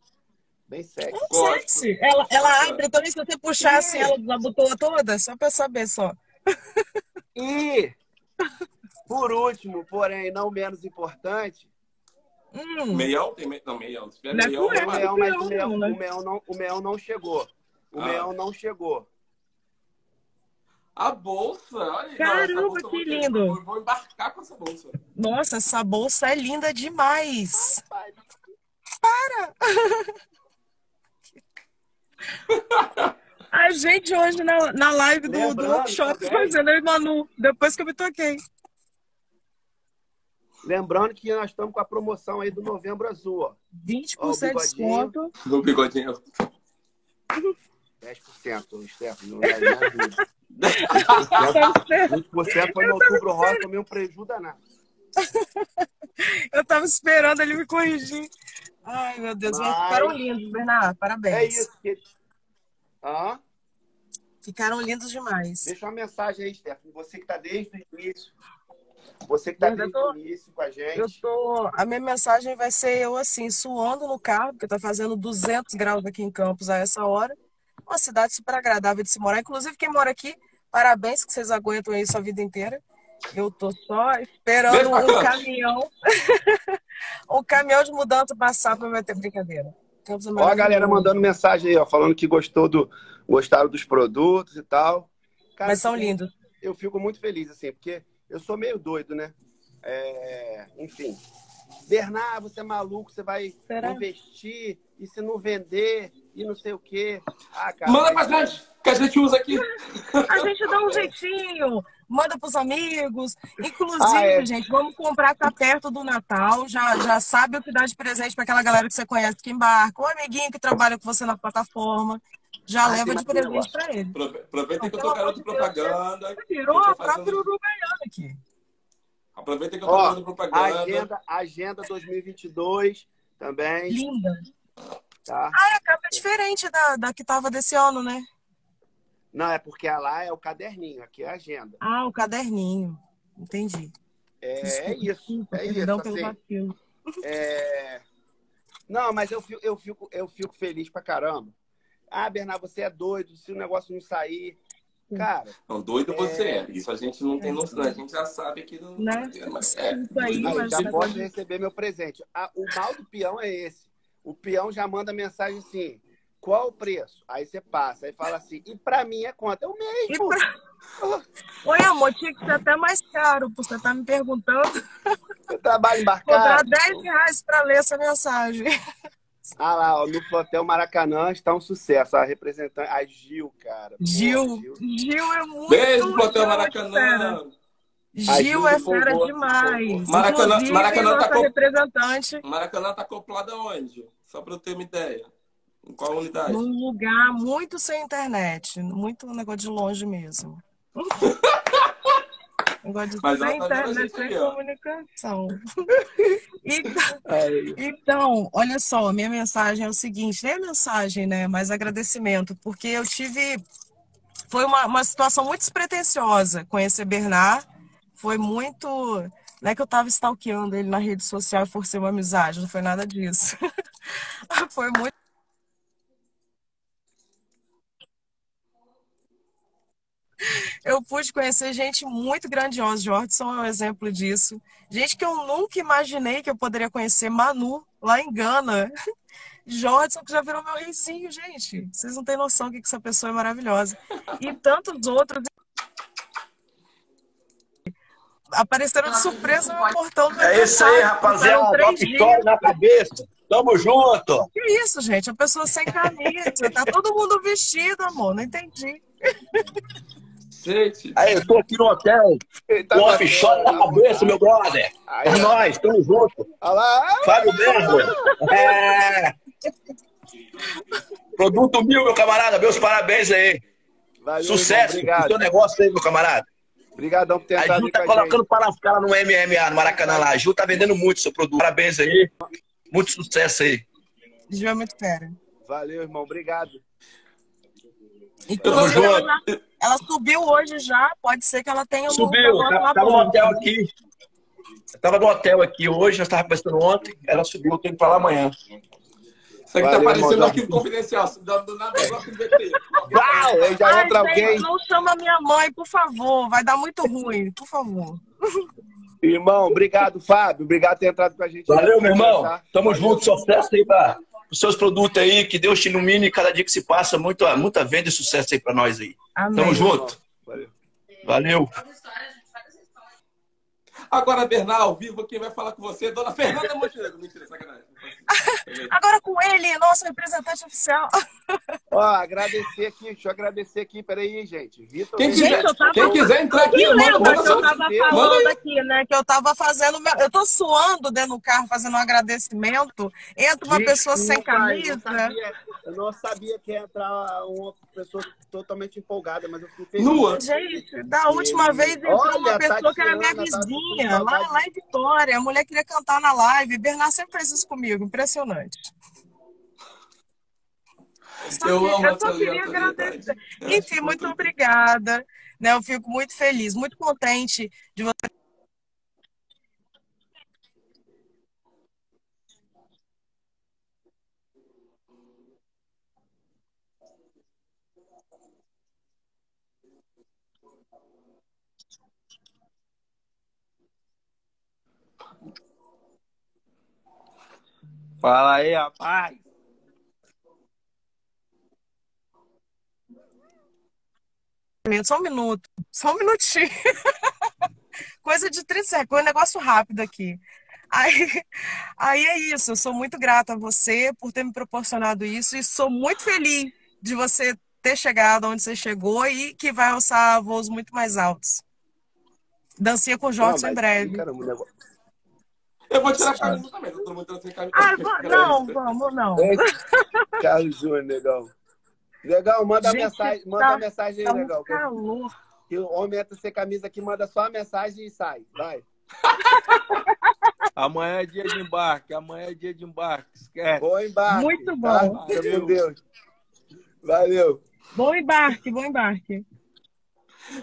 Bem sexy. Gosto. Sexy. Ela, ela abre também, se você puxar assim, ela desabotoa toda, só pra saber só. E, por último, porém não menos importante, Hum, Meião tem me... Não, meião. Se tiver Não é meião, vai. meião, mas o não, meião, né? o meião não, o meião não chegou. O Ah. meião não chegou. A bolsa, olha. Caramba, essa bolsa eu que vou lindo. Eu vou embarcar com essa bolsa. Nossa, essa bolsa é linda demais. A gente hoje na, na live do, do workshop também- fazendo eu e Manu, depois que eu me toquei. Lembrando que nós estamos com a promoção aí do Novembro Azul, ó. 20% Ó, o de bigodinho. desconto. O bigodinho. 10%, Stefano. Não é, é 20% foi no outubro rosa, tomei um prejuízo danado. Eu tava esperando ele me corrigir. Ai, meu Deus, mas ficaram lindos, Bernardo. Parabéns. É isso. Que... Ficaram lindos demais. Deixa uma mensagem aí, Stefano. Você que está desde o início. Você que está Eu desde tô- o início com a gente. Eu tô. A minha mensagem vai ser eu assim, suando no carro, porque tá fazendo 200 graus aqui em Campos a essa hora. Uma cidade super agradável de se morar. Inclusive, quem mora aqui, parabéns que vocês aguentam aí sua vida inteira. Eu tô só esperando um caminhão. um caminhão de mudança passar para vai ter brincadeira. Ó a galera mandando mensagem aí, ó, falando que gostou do, gostaram dos produtos e tal. Cara, Mas são lindos. Eu fico muito feliz, assim, porque eu sou meio doido, né? É, enfim. Bernard, você é maluco, você vai Será? investir e se não vender e não sei o quê. Ah, cara. Manda pra gente, que a gente usa aqui. A gente dá um jeitinho, manda pros amigos. Inclusive, Ah, é. gente, vamos comprar tá perto do Natal. Já, já sabe o que dá de presente para aquela galera que você conhece que embarca, o amiguinho que trabalha com você na plataforma. Já Ah, leva de presente para ele. Aprove- Aproveita que eu tô garoto de Deus, propaganda. Virou Eu tô a própria ganhando aqui. Aproveita que eu tô Ó, propaganda. Agenda, agenda 2022 também, Linda. Tá? Ah, a capa é diferente da, da que tava desse ano, né? Não, é porque lá é o caderninho, aqui é a agenda. Ah, o caderninho. Entendi. É, Desculpa, é isso, desculpa, é isso. perdão pelo assim. vacilo. É... Não, mas eu fico, eu, fico, eu fico feliz pra caramba. Ah, Bernardo, você é doido, se o negócio não sair. Cara, Não, doido você É. é. Isso a gente não tem noção. A gente já sabe que não. Né? Mas é, Isso aí, mas já pode receber meu presente. Ah, o mal do peão é esse. O peão já manda mensagem assim: qual o preço? Aí você passa, aí fala assim, e pra mim é quanto? É o mesmo. pra- Oi, amor, tinha que ser até mais caro, porque você tá me perguntando. Eu trabalho Cobrar embarcado. 10 reais pra ler essa mensagem. Ah lá, ó, no Flotel Maracanã está um sucesso. A representante, a Gil, cara. Pô, Gil. Gil. Gil é muito. Beijo Gil é Maracanã. Gil é do fera demais. Maracanã- Inclusive, Maracanã tá nossa com- representante Maracanã tá acoplado aonde? Só pra eu ter uma ideia. Em qual unidade? num lugar muito sem internet. Muito um negócio de longe mesmo. negócio de Mas sem tá internet, sem comunicação. Então. Então, olha só, minha mensagem é o seguinte, nem a mensagem, né, mas agradecimento, porque eu tive, foi uma, uma situação muito despretensiosa conhecer Bernard, foi muito, não é que eu estava stalkeando ele na rede social e forcei uma amizade, não foi nada disso. Foi muito Eu pude conhecer gente muito grandiosa. Jordson é um exemplo disso. Gente que eu nunca imaginei que eu poderia conhecer. Manu, lá em Gana. Jordson, que já virou meu reizinho, gente. Vocês não têm noção que essa pessoa é maravilhosa. E tantos outros. Apareceram de surpresa no meu portão do É isso aí, rapaziada. Bota dias. história na cabeça. Tamo junto. Que isso, gente? A pessoa sem camisa. Tá todo mundo vestido, amor. Não entendi. Gente, Aí, eu tô aqui no hotel. Tá O offshore da na cabeça, meu brother. Aí, É nóis, tamo junto. Olha lá. Fábio Berger. É... Produto mil, meu camarada. Meus parabéns aí. Valeu, Sucesso irmão, no seu Obrigado. negócio aí, meu camarada. Obrigadão por ter A entrado Ju tá a colocando para caras no MMA, no Maracanã lá. A Ju tá vendendo muito seu produto. Parabéns aí. Muito sucesso aí. Ju é muito fera. Valeu, irmão. Obrigado. Inclusive, ela, ela subiu hoje já. Pode ser que ela tenha um Subiu. Tava lá tava no hotel aqui. Eu tava no hotel aqui hoje, nós tava conversando ontem. Ela subiu, eu tô indo pra lá amanhã. Isso aqui tá Valeu, parecendo um irmãozão. arquivo confidencial. Se dá do nada, eu de VT. Uau, aí já Ai, entra gente, alguém. não chama minha mãe, por favor. Vai dar muito ruim, por favor. Irmão, obrigado, Fábio. Obrigado por ter entrado com a gente. Valeu, meu irmão. Tá? Tamo Valeu. junto. Sucesso aí para os seus produtos aí. Que Deus te ilumine cada dia que se passa. Muita, muita venda e sucesso aí pra nós aí. Amém. Tamo junto. Valeu. Valeu. Agora, Bernal, ao vivo, quem vai falar com você é Dona Fernanda Montenegro. Mentira, sacanagem. Agora com ele, nosso representante oficial. Ó, agradecer aqui, deixa eu agradecer aqui, peraí, gente. Vitor, Quem quiser, eu tava- quem quiser entrar aqui, E manda, que eu tava falando aqui, né? Que eu tava fazendo. meu- Eu tô suando dentro do carro fazendo um agradecimento. Entra uma pessoa sem desculpa, camisa. Eu não, sabia, eu não sabia que ia entrar uma pessoa totalmente empolgada, mas eu fiquei feliz. Nua. Gente, da última vez entrou Olha, uma pessoa que era minha Tatiana, tá vizinha, com lá, lá em Vitória. A mulher queria cantar na live. Bernard sempre fez isso comigo, impressionante. Só Eu que- amo eu só queria agradecer. Enfim, muito muito- obrigada. Né, eu fico muito feliz, muito contente de você. Fala aí, rapaz. Só um minuto, só um minutinho. Coisa de 30 segundos, um negócio rápido aqui. Aí, aí é isso, eu sou muito grata a você por ter me proporcionado isso e sou muito feliz de você ter chegado onde você chegou e que vai alçar voos muito mais altos. Dancinha com o Jotson em breve. caramba, o negócio- Eu vou tirar a camisa também, tá todo mundo entrando sem camisa. Ah, va- não, vamos, não. Carlos Júnior, negão. Negão, manda a Gente, mensagem, manda tá- mensagem Tá aí, negão. Que, calor. que o homem entra sem camisa aqui, manda só a mensagem e sai. Vai. Amanhã é dia de embarque. Amanhã é dia de embarque. Esquece. Bom embarque. Muito tá? bom. Fica com Deus. Valeu. Bom embarque, bom embarque.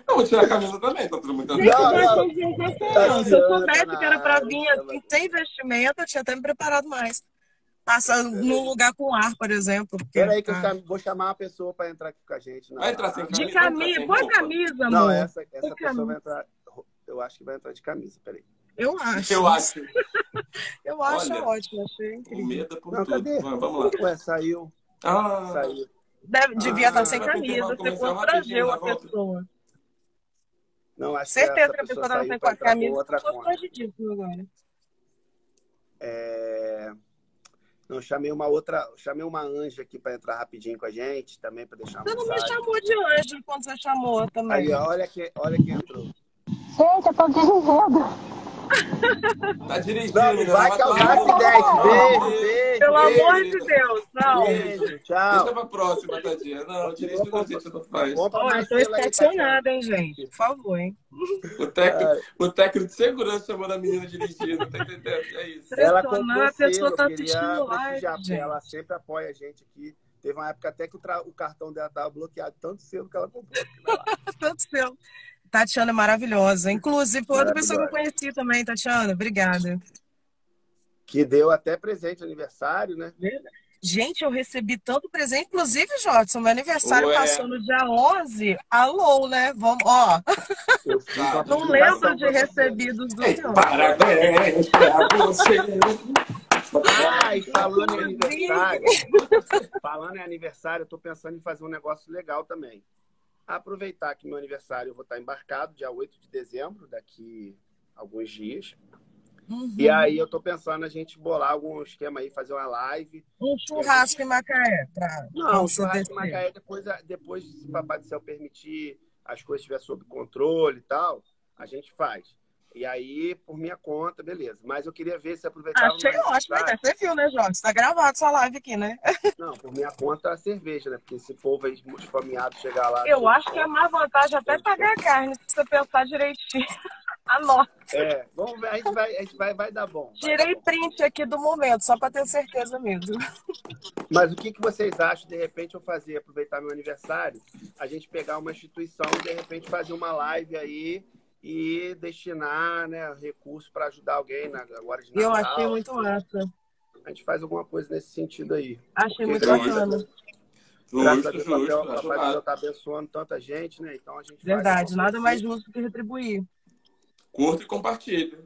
Eu vou tirar a camisa também, tá mundo entrando Gente, Não, eu camisa. não. Tá Se eu soubesse tá que era pra vir tá assim, sem investimento, eu tinha até me preparado mais. Passar num lugar com ar, por exemplo. porque- Peraí que eu ah. chamo- vou chamar uma pessoa pra entrar aqui com a gente. na- Vai entrar sem De camisa? camisa, põe camisa, amor. Não, essa, essa pessoa camisa. vai entrar. Eu acho que vai entrar de camisa, peraí. Eu acho. Eu acho. Eu acho Olha, ótimo, achei O incrível. medo é por Não, tudo. cadê? Vamos lá. Ué, saiu. Ah, Saiu. Deve, devia Ah, estar sem camisa, você constrangeu a pessoa. Não, acho Certeza que que a pessoa pessoa estava saiu sem pra com a entrar por camisa, outra conta. constrangidíssimo agora. É... Não, chamei uma outra, chamei uma anja aqui para entrar rapidinho com a gente, também para deixar uma Você não me chamou de anjo quando você chamou também. Aí, olha que, olha quem entrou. Gente, eu tô dirigindo. Tá dirigindo. Não, né? vai Vai causar acidente. Beijo, beijo. Pelo beijo, amor de Deus, não. Beijo, Deixa tchau. pra próxima, tadinha. Não, dirigindo a gente não faz. Olha, mais eu tô selo aí, estacionada, hein, gente? Por favor, hein? O técnico, o técnico de segurança chamando a menina dirigindo, tá entendendo? É isso. Ela a pessoa selo, tá assistindo live, ela sempre apoia a gente aqui. Teve uma época até que o, tra- o cartão dela estava bloqueado, tanto selo que ela comprou. Tanto seu. Tatiana é maravilhosa. Inclusive, foi outra pessoa que eu conheci também, Tatiana. Obrigada. Que deu até presente aniversário, né? Gente, eu recebi tanto presente. Inclusive, Jotson, meu aniversário Ué. passou no dia 11. Alô, né? Vamos, ó. Não lembro de recebidos do Ei. Parabéns pra você. E falando em aniversário, falando em aniversário, eu tô pensando em fazer um negócio legal também. Aproveitar que meu aniversário eu vou estar embarcado dia 8 de dezembro, daqui alguns dias. Uhum. E aí eu tô pensando a gente bolar algum esquema aí, fazer uma live. Um churrasco em Macaé. Pra, Não, um churrasco em. Macaé, depois, depois, se o Papai do Céu permitir, as coisas estiver sob controle e tal, a gente faz. E aí, por minha conta, beleza. Mas eu queria ver se aproveitava. Achei mais ótimo, né? Você viu, né, Jorge? Tá gravado essa live aqui, né? Não, por minha conta a cerveja, né? Porque se for esfomeado chegar lá. Eu acho que é mais vantagem até pagar a carne, se você pensar direitinho. Anota. É, vamos ver, a gente vai, a gente vai, vai dar bom. vai Tirei dar bom. print aqui do momento, só pra ter certeza mesmo. Mas o que, que vocês acham, de repente, eu fazer, aproveitar meu aniversário, a gente pegar uma instituição e, de repente, fazer uma live aí e destinar né, recursos para ajudar alguém na, agora de Eu Natal. achei muito massa. A gente faz alguma coisa nesse sentido aí. Achei muito bacana. Graças a Deus, o justo. papel, o Papai do Céu tá abençoando tanta gente, né? Então a gente Verdade, nada mais assim. justo que retribuir. Curta e compartilha.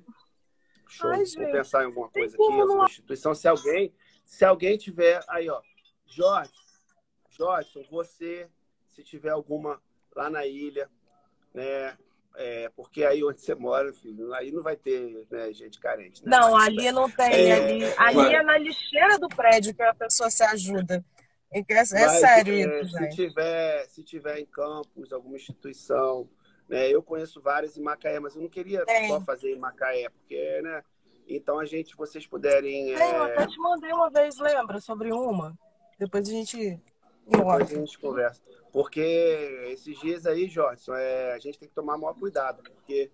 Show. Ai, Vou pensar em alguma Tem coisa aqui, alguma instituição. Se alguém, se alguém tiver aí, ó, Jorge, Jorge, você, se tiver alguma lá na ilha, né? É, porque aí onde você mora, filho, aí não vai ter né, gente carente. Né? Não, ali não tem. É, ali ali é na lixeira do prédio que a pessoa se ajuda. É, é mas, sério é, isso, se gente. tiver, se tiver em campus, alguma instituição, né? Eu conheço várias em Macaé, mas eu não queria Tem. só fazer em Macaé, porque, né? Então a gente, vocês puderem. Tem, eu é, até te mandei uma vez, lembra? Sobre uma. Depois a gente. Depois a gente conversa. Porque esses dias aí, Jorge, é, a gente tem que tomar maior cuidado, porque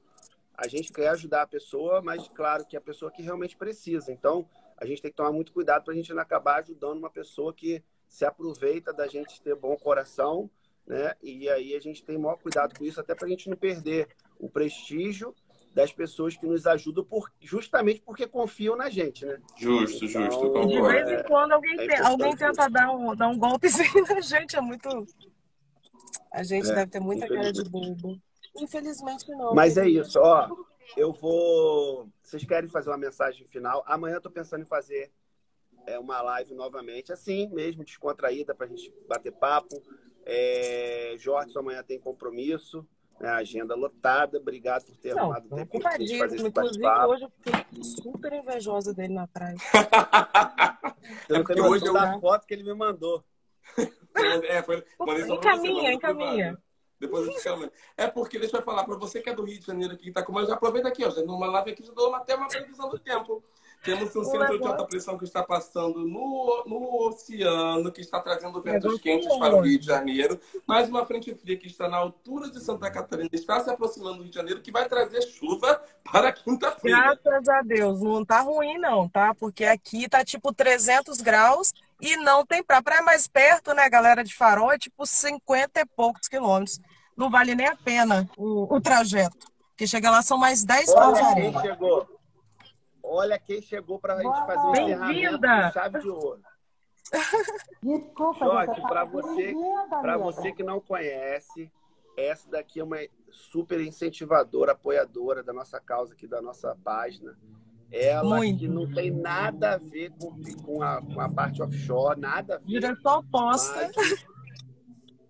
a gente quer ajudar a pessoa, mas claro que a pessoa que realmente precisa. Então, a gente tem que tomar muito cuidado para a gente não acabar ajudando uma pessoa que se aproveita da gente ter bom coração, né? E aí a gente tem maior cuidado com isso, até para a gente não perder o prestígio das pessoas que nos ajudam por, justamente porque confiam na gente, né? Justo, justo, Então, E de vez em quando alguém, é tem- importante alguém tenta dar um, dar um golpezinho na gente, é muito. A gente É, deve ter muita cara de bobo. Infelizmente não. Mas é isso, ó. Eu vou. Vocês querem fazer uma mensagem final? Amanhã eu tô pensando em fazer é, uma live novamente, assim mesmo, descontraída, pra gente bater papo. É... Jorge, amanhã tem compromisso, né? agenda lotada. Obrigado por ter Não, arrumado tô tempo pra gente fazer esse Inclusive, bate-papo. hoje eu fiquei super invejosa dele na praia. Você não tem hoje eu- da foto que ele me mandou. É, foi, mandei só pra Encaminha, encaminha. Depois eu te chamo. É porque, deixa eu falar, para você que é do Rio de Janeiro aqui, que tá com já aproveita aqui, ó. Já numa live aqui, já dou até uma previsão do tempo. Temos um centro de alta pressão que está passando no, no oceano, que está trazendo ventos Negócio quentes para o Rio de Janeiro. Mais uma frente fria que está na altura de Santa Catarina, está se aproximando do Rio de Janeiro, que vai trazer chuva para quinta-feira. Graças a Deus, não tá ruim não, tá? Porque aqui tá tipo 300 graus e não tem praia. Praia mais perto, né, galera de Farol, é tipo 50 e poucos quilômetros. Não vale nem a pena o, o trajeto. Porque chega lá são mais 10 Olha quilômetros de quem areia. chegou. Olha quem chegou pra gente fazer o encerramento com chave de ouro. Desculpa, Jorge, tava você- Para você que não conhece, essa daqui é uma super incentivadora, apoiadora da nossa causa aqui, da nossa página. Ela Muito. que não tem nada a ver com, com, a, com a parte offshore, nada a ver. Direção oposta.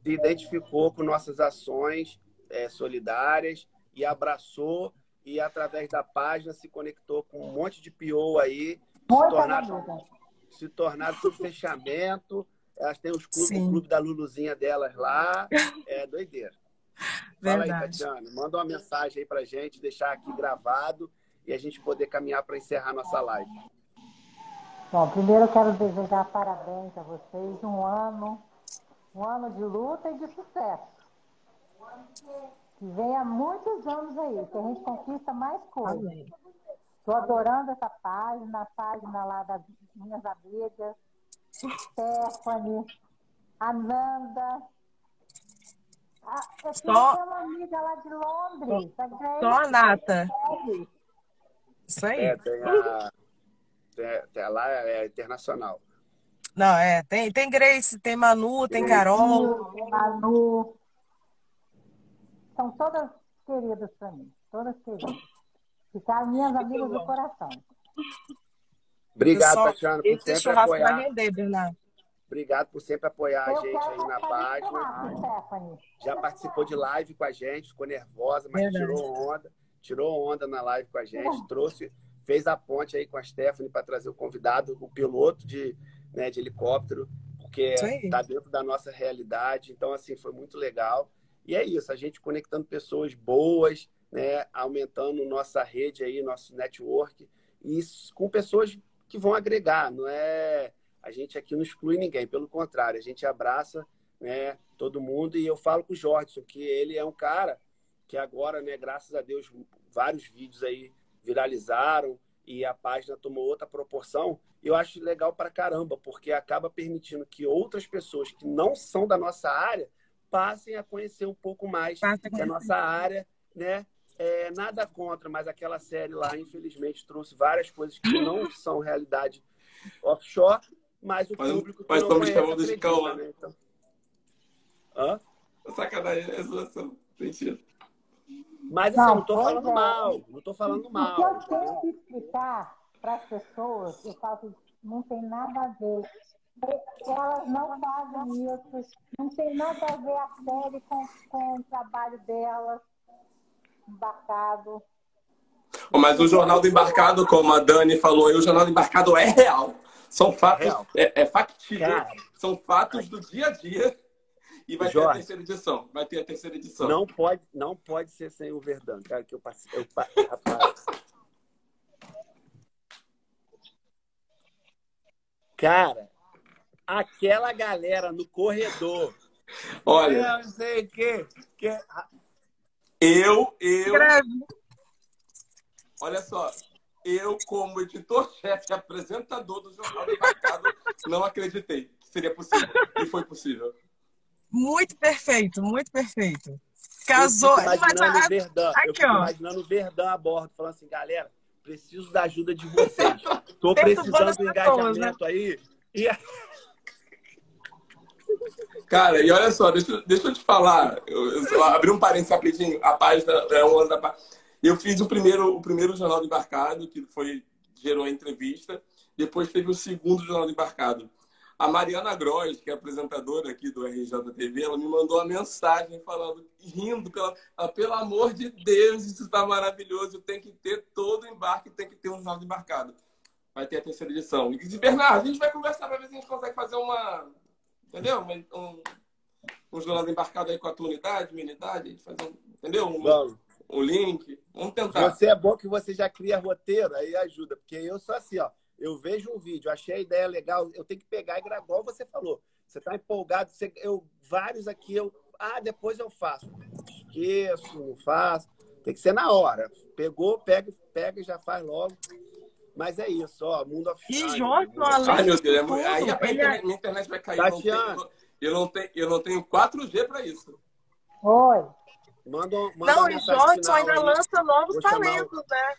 se identificou com nossas ações é, solidárias e abraçou e através da página se conectou com um monte de PO aí, Muita tornaram- amiga. se tornaram tudo fechamento. Elas têm os clubes, Sim. o clube da Luluzinha delas lá. É doideira. Fala aí, Verdade. Tatiana. Manda uma mensagem aí pra gente, deixar aqui gravado e a gente poder caminhar para encerrar nossa live. Bom, primeiro eu quero desejar parabéns a vocês, um ano, um ano de luta e de sucesso. Que venha muitos anos aí, que a gente conquista mais coisas. Estou adorando essa página, a página lá das minhas amigas, Stephanie, Ananda. Ah, eu tenho Só- uma amiga lá de Londres, a Grace. Só a nata. Isso aí. É, tem a, tem, tem lá é internacional. Não, é. Tem, tem Grace, tem Manu, tem Carol. Manu. São todas queridas para mim. Todas queridas. Ficaram minhas amigas do coração. Obrigado, Tatiana, por Esse sempre churrasco vai apoiar. render, Bernardo. Obrigado por sempre apoiar a gente aí na página. Stephanie. Já participou de live com a gente, ficou nervosa, mas Verdade. tirou onda. Tirou onda na live com a gente, trouxe, fez a ponte aí com a Stephanie para trazer o convidado, o piloto de, né, de helicóptero, porque está dentro da nossa realidade. Então, assim, foi muito legal. E é isso, a gente conectando pessoas boas, né, aumentando nossa rede aí, nosso network, e com pessoas que vão agregar, não é a gente aqui não exclui ninguém, pelo contrário, a gente abraça né, todo mundo. E eu falo com o Jorge que ele é um cara que agora, né, graças a Deus, vários vídeos aí viralizaram e a página tomou outra proporção. Eu acho legal para caramba, porque acaba permitindo que outras pessoas que não são da nossa área passem a conhecer um pouco mais da nossa área, né? É, nada contra, mas aquela série lá, infelizmente, trouxe várias coisas que não são realidade offshore mas o mas, público mas não estamos chamando de Cauã. Né? Então... Hã? Sacanagem, é zoação. Mas assim, não, não tô falando é. mal. Não tô falando mal. O que eu tenho que explicar para as pessoas, eu falo não tem nada a ver. Elas não fazem isso. Não tem nada a ver a série com, com o trabalho delas, embarcado. Mas o Jornal do Embarcado, como a Dani falou aí, o Jornal do Embarcado é real. São fatos, é, é factível. São fatos do dia a dia. E vai Jorge, ter a terceira edição. Vai ter a terceira edição. Não pode, não pode ser sem o Verdão, cara, que eu passei. Eu, rapaz. Cara, aquela galera no corredor. Olha. Eu não sei o que. que... Eu, eu. Olha só, eu, como editor-chefe e apresentador do Jornal do Mercado, não acreditei que seria possível. E foi possível. Muito perfeito, muito perfeito. Casou. Eu fico imaginando Mas, o Verdão, aqui, eu fico ó. imaginando o Verdão a bordo, falando assim, galera, preciso da ajuda de vocês. Tô precisando do engajamento né? aí. E... Cara, e olha só, deixa, deixa eu te falar. Eu, eu abri um parênteses rapidinho. A página é uma da página eu fiz o primeiro, o primeiro jornal de embarcado, que foi gerou a entrevista. Depois teve o segundo jornal de embarcado. A Mariana Gross, que é apresentadora aqui do RJTV, ela me mandou uma mensagem falando, rindo, pela, ela, pelo amor de Deus, isso está maravilhoso, tem que ter todo embarque, tem que ter um jornal embarcado. Vai ter a terceira edição. E Bernardo, a gente vai conversar para ver se a gente consegue fazer uma, entendeu? Um, um jornal de embarcado aí com a tua unidade, minha unidade, a gente fazer um, entendeu? Um, Vamos o link. Vamos tentar. Você é bom que você já cria roteiro, aí ajuda. Porque eu sou assim, ó. Eu vejo um vídeo, achei a ideia legal, eu tenho que pegar e gravar, igual você falou. Você tá empolgado, você, eu, vários aqui, eu. Ah, depois eu faço. Esqueço, não faço. Tem que ser na hora. Pegou, pega, pega e já faz logo. Mas é isso, ó. Mundo oficial. E Jorge, além Ai, meu Deus, é aí a internet, minha internet vai cair. Tatiana. Eu não tenho, eu não tenho 4G para isso. Oi. Manda, manda Não, e Jodson ainda lança novos talentos, né?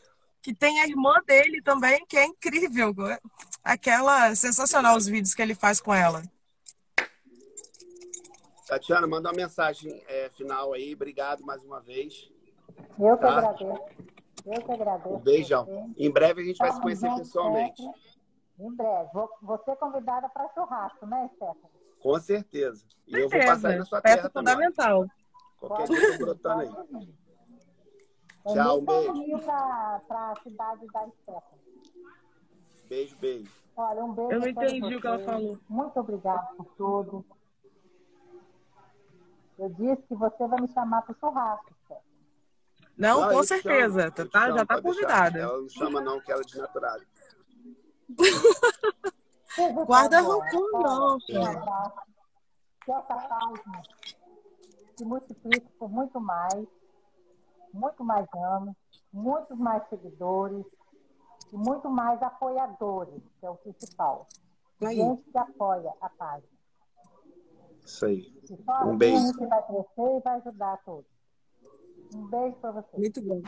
Que tem a irmã dele também, que é incrível. Aquela sensacional os vídeos que ele faz com ela. Tatiana, manda uma mensagem é, final aí. Obrigado mais uma vez. Eu que tá? agradeço. Eu que agradeço. Um beijão. Em breve a gente vai se conhecer pessoalmente. Em breve. Vou, vou ser convidada para churrasco, né, Stephanie? Com certeza. E certeza. eu vou passar aí na sua Peça terra fundamental. Também. Qualquer dia brotando aí. Tchau, um beijo. Para a cidade da Estética. Beijo, beijo. Olha, um beijo. Eu não entendi o que ela falou. Muito obrigada por tudo. Eu disse que você vai me chamar para o churrasco. Não, não com certeza. Chamo, tá, tá já está convidada. Ela não chama, não, que ela é desnaturada. Guarda rancor, não. Que essa página se multiplique por muito mais, muito mais anos, muitos mais seguidores e muito mais apoiadores, que é o principal. Aí. Gente que apoia a página. Isso aí. E só um assim beijo. gente vai crescer e vai ajudar todos. Um beijo para você. Muito bom.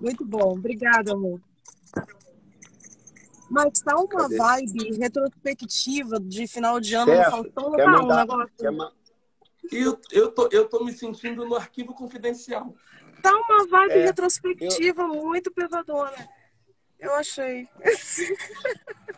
Muito bom. Obrigada, amor. Mas tá uma Cadê? vibe retrospectiva de final de ano, Steph, faltou quer mandar, um negócio. Quer, eu, eu, tô, eu tô me sentindo no arquivo confidencial. Tá uma vibe é, retrospectiva eu... muito pesadona. Eu achei.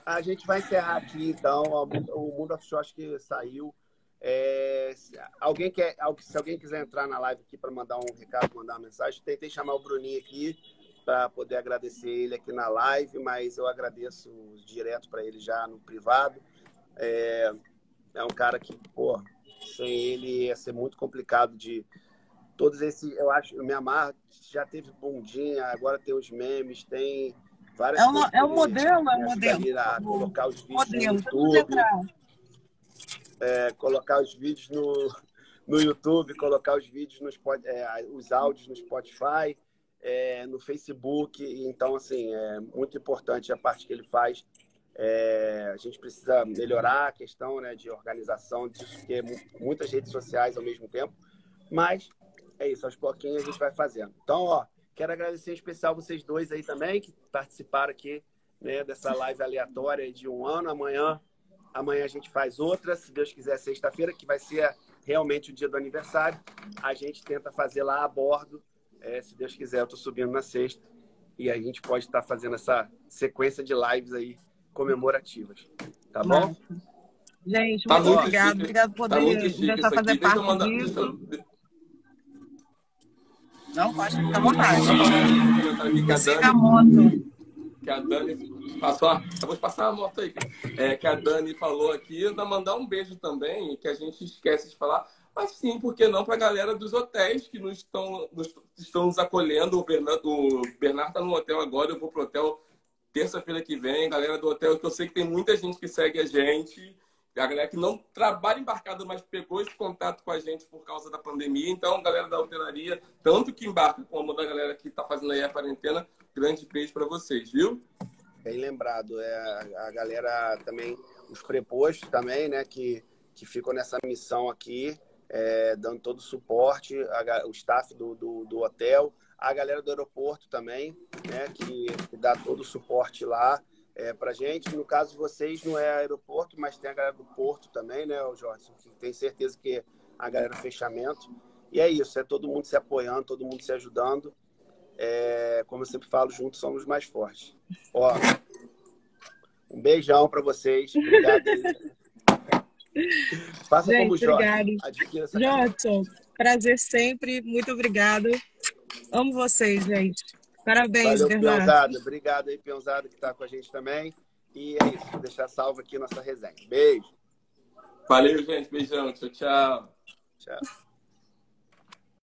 A gente vai encerrar aqui, então. O Mundo Offshore acho que saiu. É, alguém quer, se alguém quiser entrar na live aqui para mandar um recado, mandar uma mensagem, tentei chamar o Bruninho aqui para poder agradecer ele aqui na live, mas eu agradeço direto para ele já no privado. É, é um cara que, pô, sem ele ia ser muito complicado de todos esses, eu acho, o Mianmar já teve bundinha, agora tem os memes, tem várias É um, coisas é um modelo, é um me modelo. a colocar os vídeos Modelo, no YouTube, é, colocar os vídeos no, no YouTube, colocar os vídeos nos é, os áudios no Spotify, é, no Facebook. Então, assim, é muito importante a parte que ele faz. É, a gente precisa melhorar a questão né, de organização mu- muitas redes sociais ao mesmo tempo. Mas é isso, aos pouquinhos a gente vai fazendo. Então, ó, quero agradecer em especial vocês dois aí também que participaram aqui né, dessa live aleatória de um ano. Amanhã, amanhã a gente faz outra, se Deus quiser, sexta-feira, que vai ser realmente o dia do aniversário. A gente tenta fazer lá a bordo. É, se Deus quiser, eu estou subindo na sexta. E a gente pode estar fazendo essa sequência de lives aí comemorativas. Tá bom? Gente, Tá muito obrigado. chique. Obrigado por Tá poder chique deixar fazer eu parte mandar. disso. Deixa eu, Não, pode ficar à vontade. que a moto. que a Dani passou. a- vou passar a moto aí. É, que a Dani falou aqui. Ainda mandar um beijo também, que a gente esquece de falar. Mas sim, por que não para a galera dos hotéis que nos estão, nos, estão nos acolhendo. O Bernardo, o Bernardo está no hotel agora, eu vou pro hotel terça-feira que vem. Galera do hotel, que eu sei que tem muita gente que segue a gente. A galera que não trabalha embarcada, mas pegou esse contato com a gente por causa da pandemia. Então, galera da hotelaria, tanto que embarca como da galera que está fazendo aí a quarentena, grande beijo para vocês, viu? Bem lembrado. É, a galera também, os prepostos também, né, que, que ficam nessa missão aqui, é, dando todo o suporte, a o staff do, do, do hotel, a galera do aeroporto também, né, que, que dá todo o suporte lá é, pra gente. No caso de vocês, não é aeroporto, mas tem a galera do porto também, né, o Jorge? que Tem certeza que a galera do fechamento. E é isso, é todo mundo se apoiando, todo mundo se ajudando. É, como eu sempre falo, juntos somos mais fortes. Ó, um beijão para vocês. Obrigado. Faça Gente, como Jorge. obrigado. Adquira essa prazer sempre. Muito obrigado. Amo vocês, gente. Parabéns, Valeu, Bernardo. Peãozada. Obrigado aí, Peãozada, que está com a gente também. E é isso, vou deixar salvo aqui nossa resenha. Beijo. Valeu, gente. Beijão. Tchau, tchau. Tchau.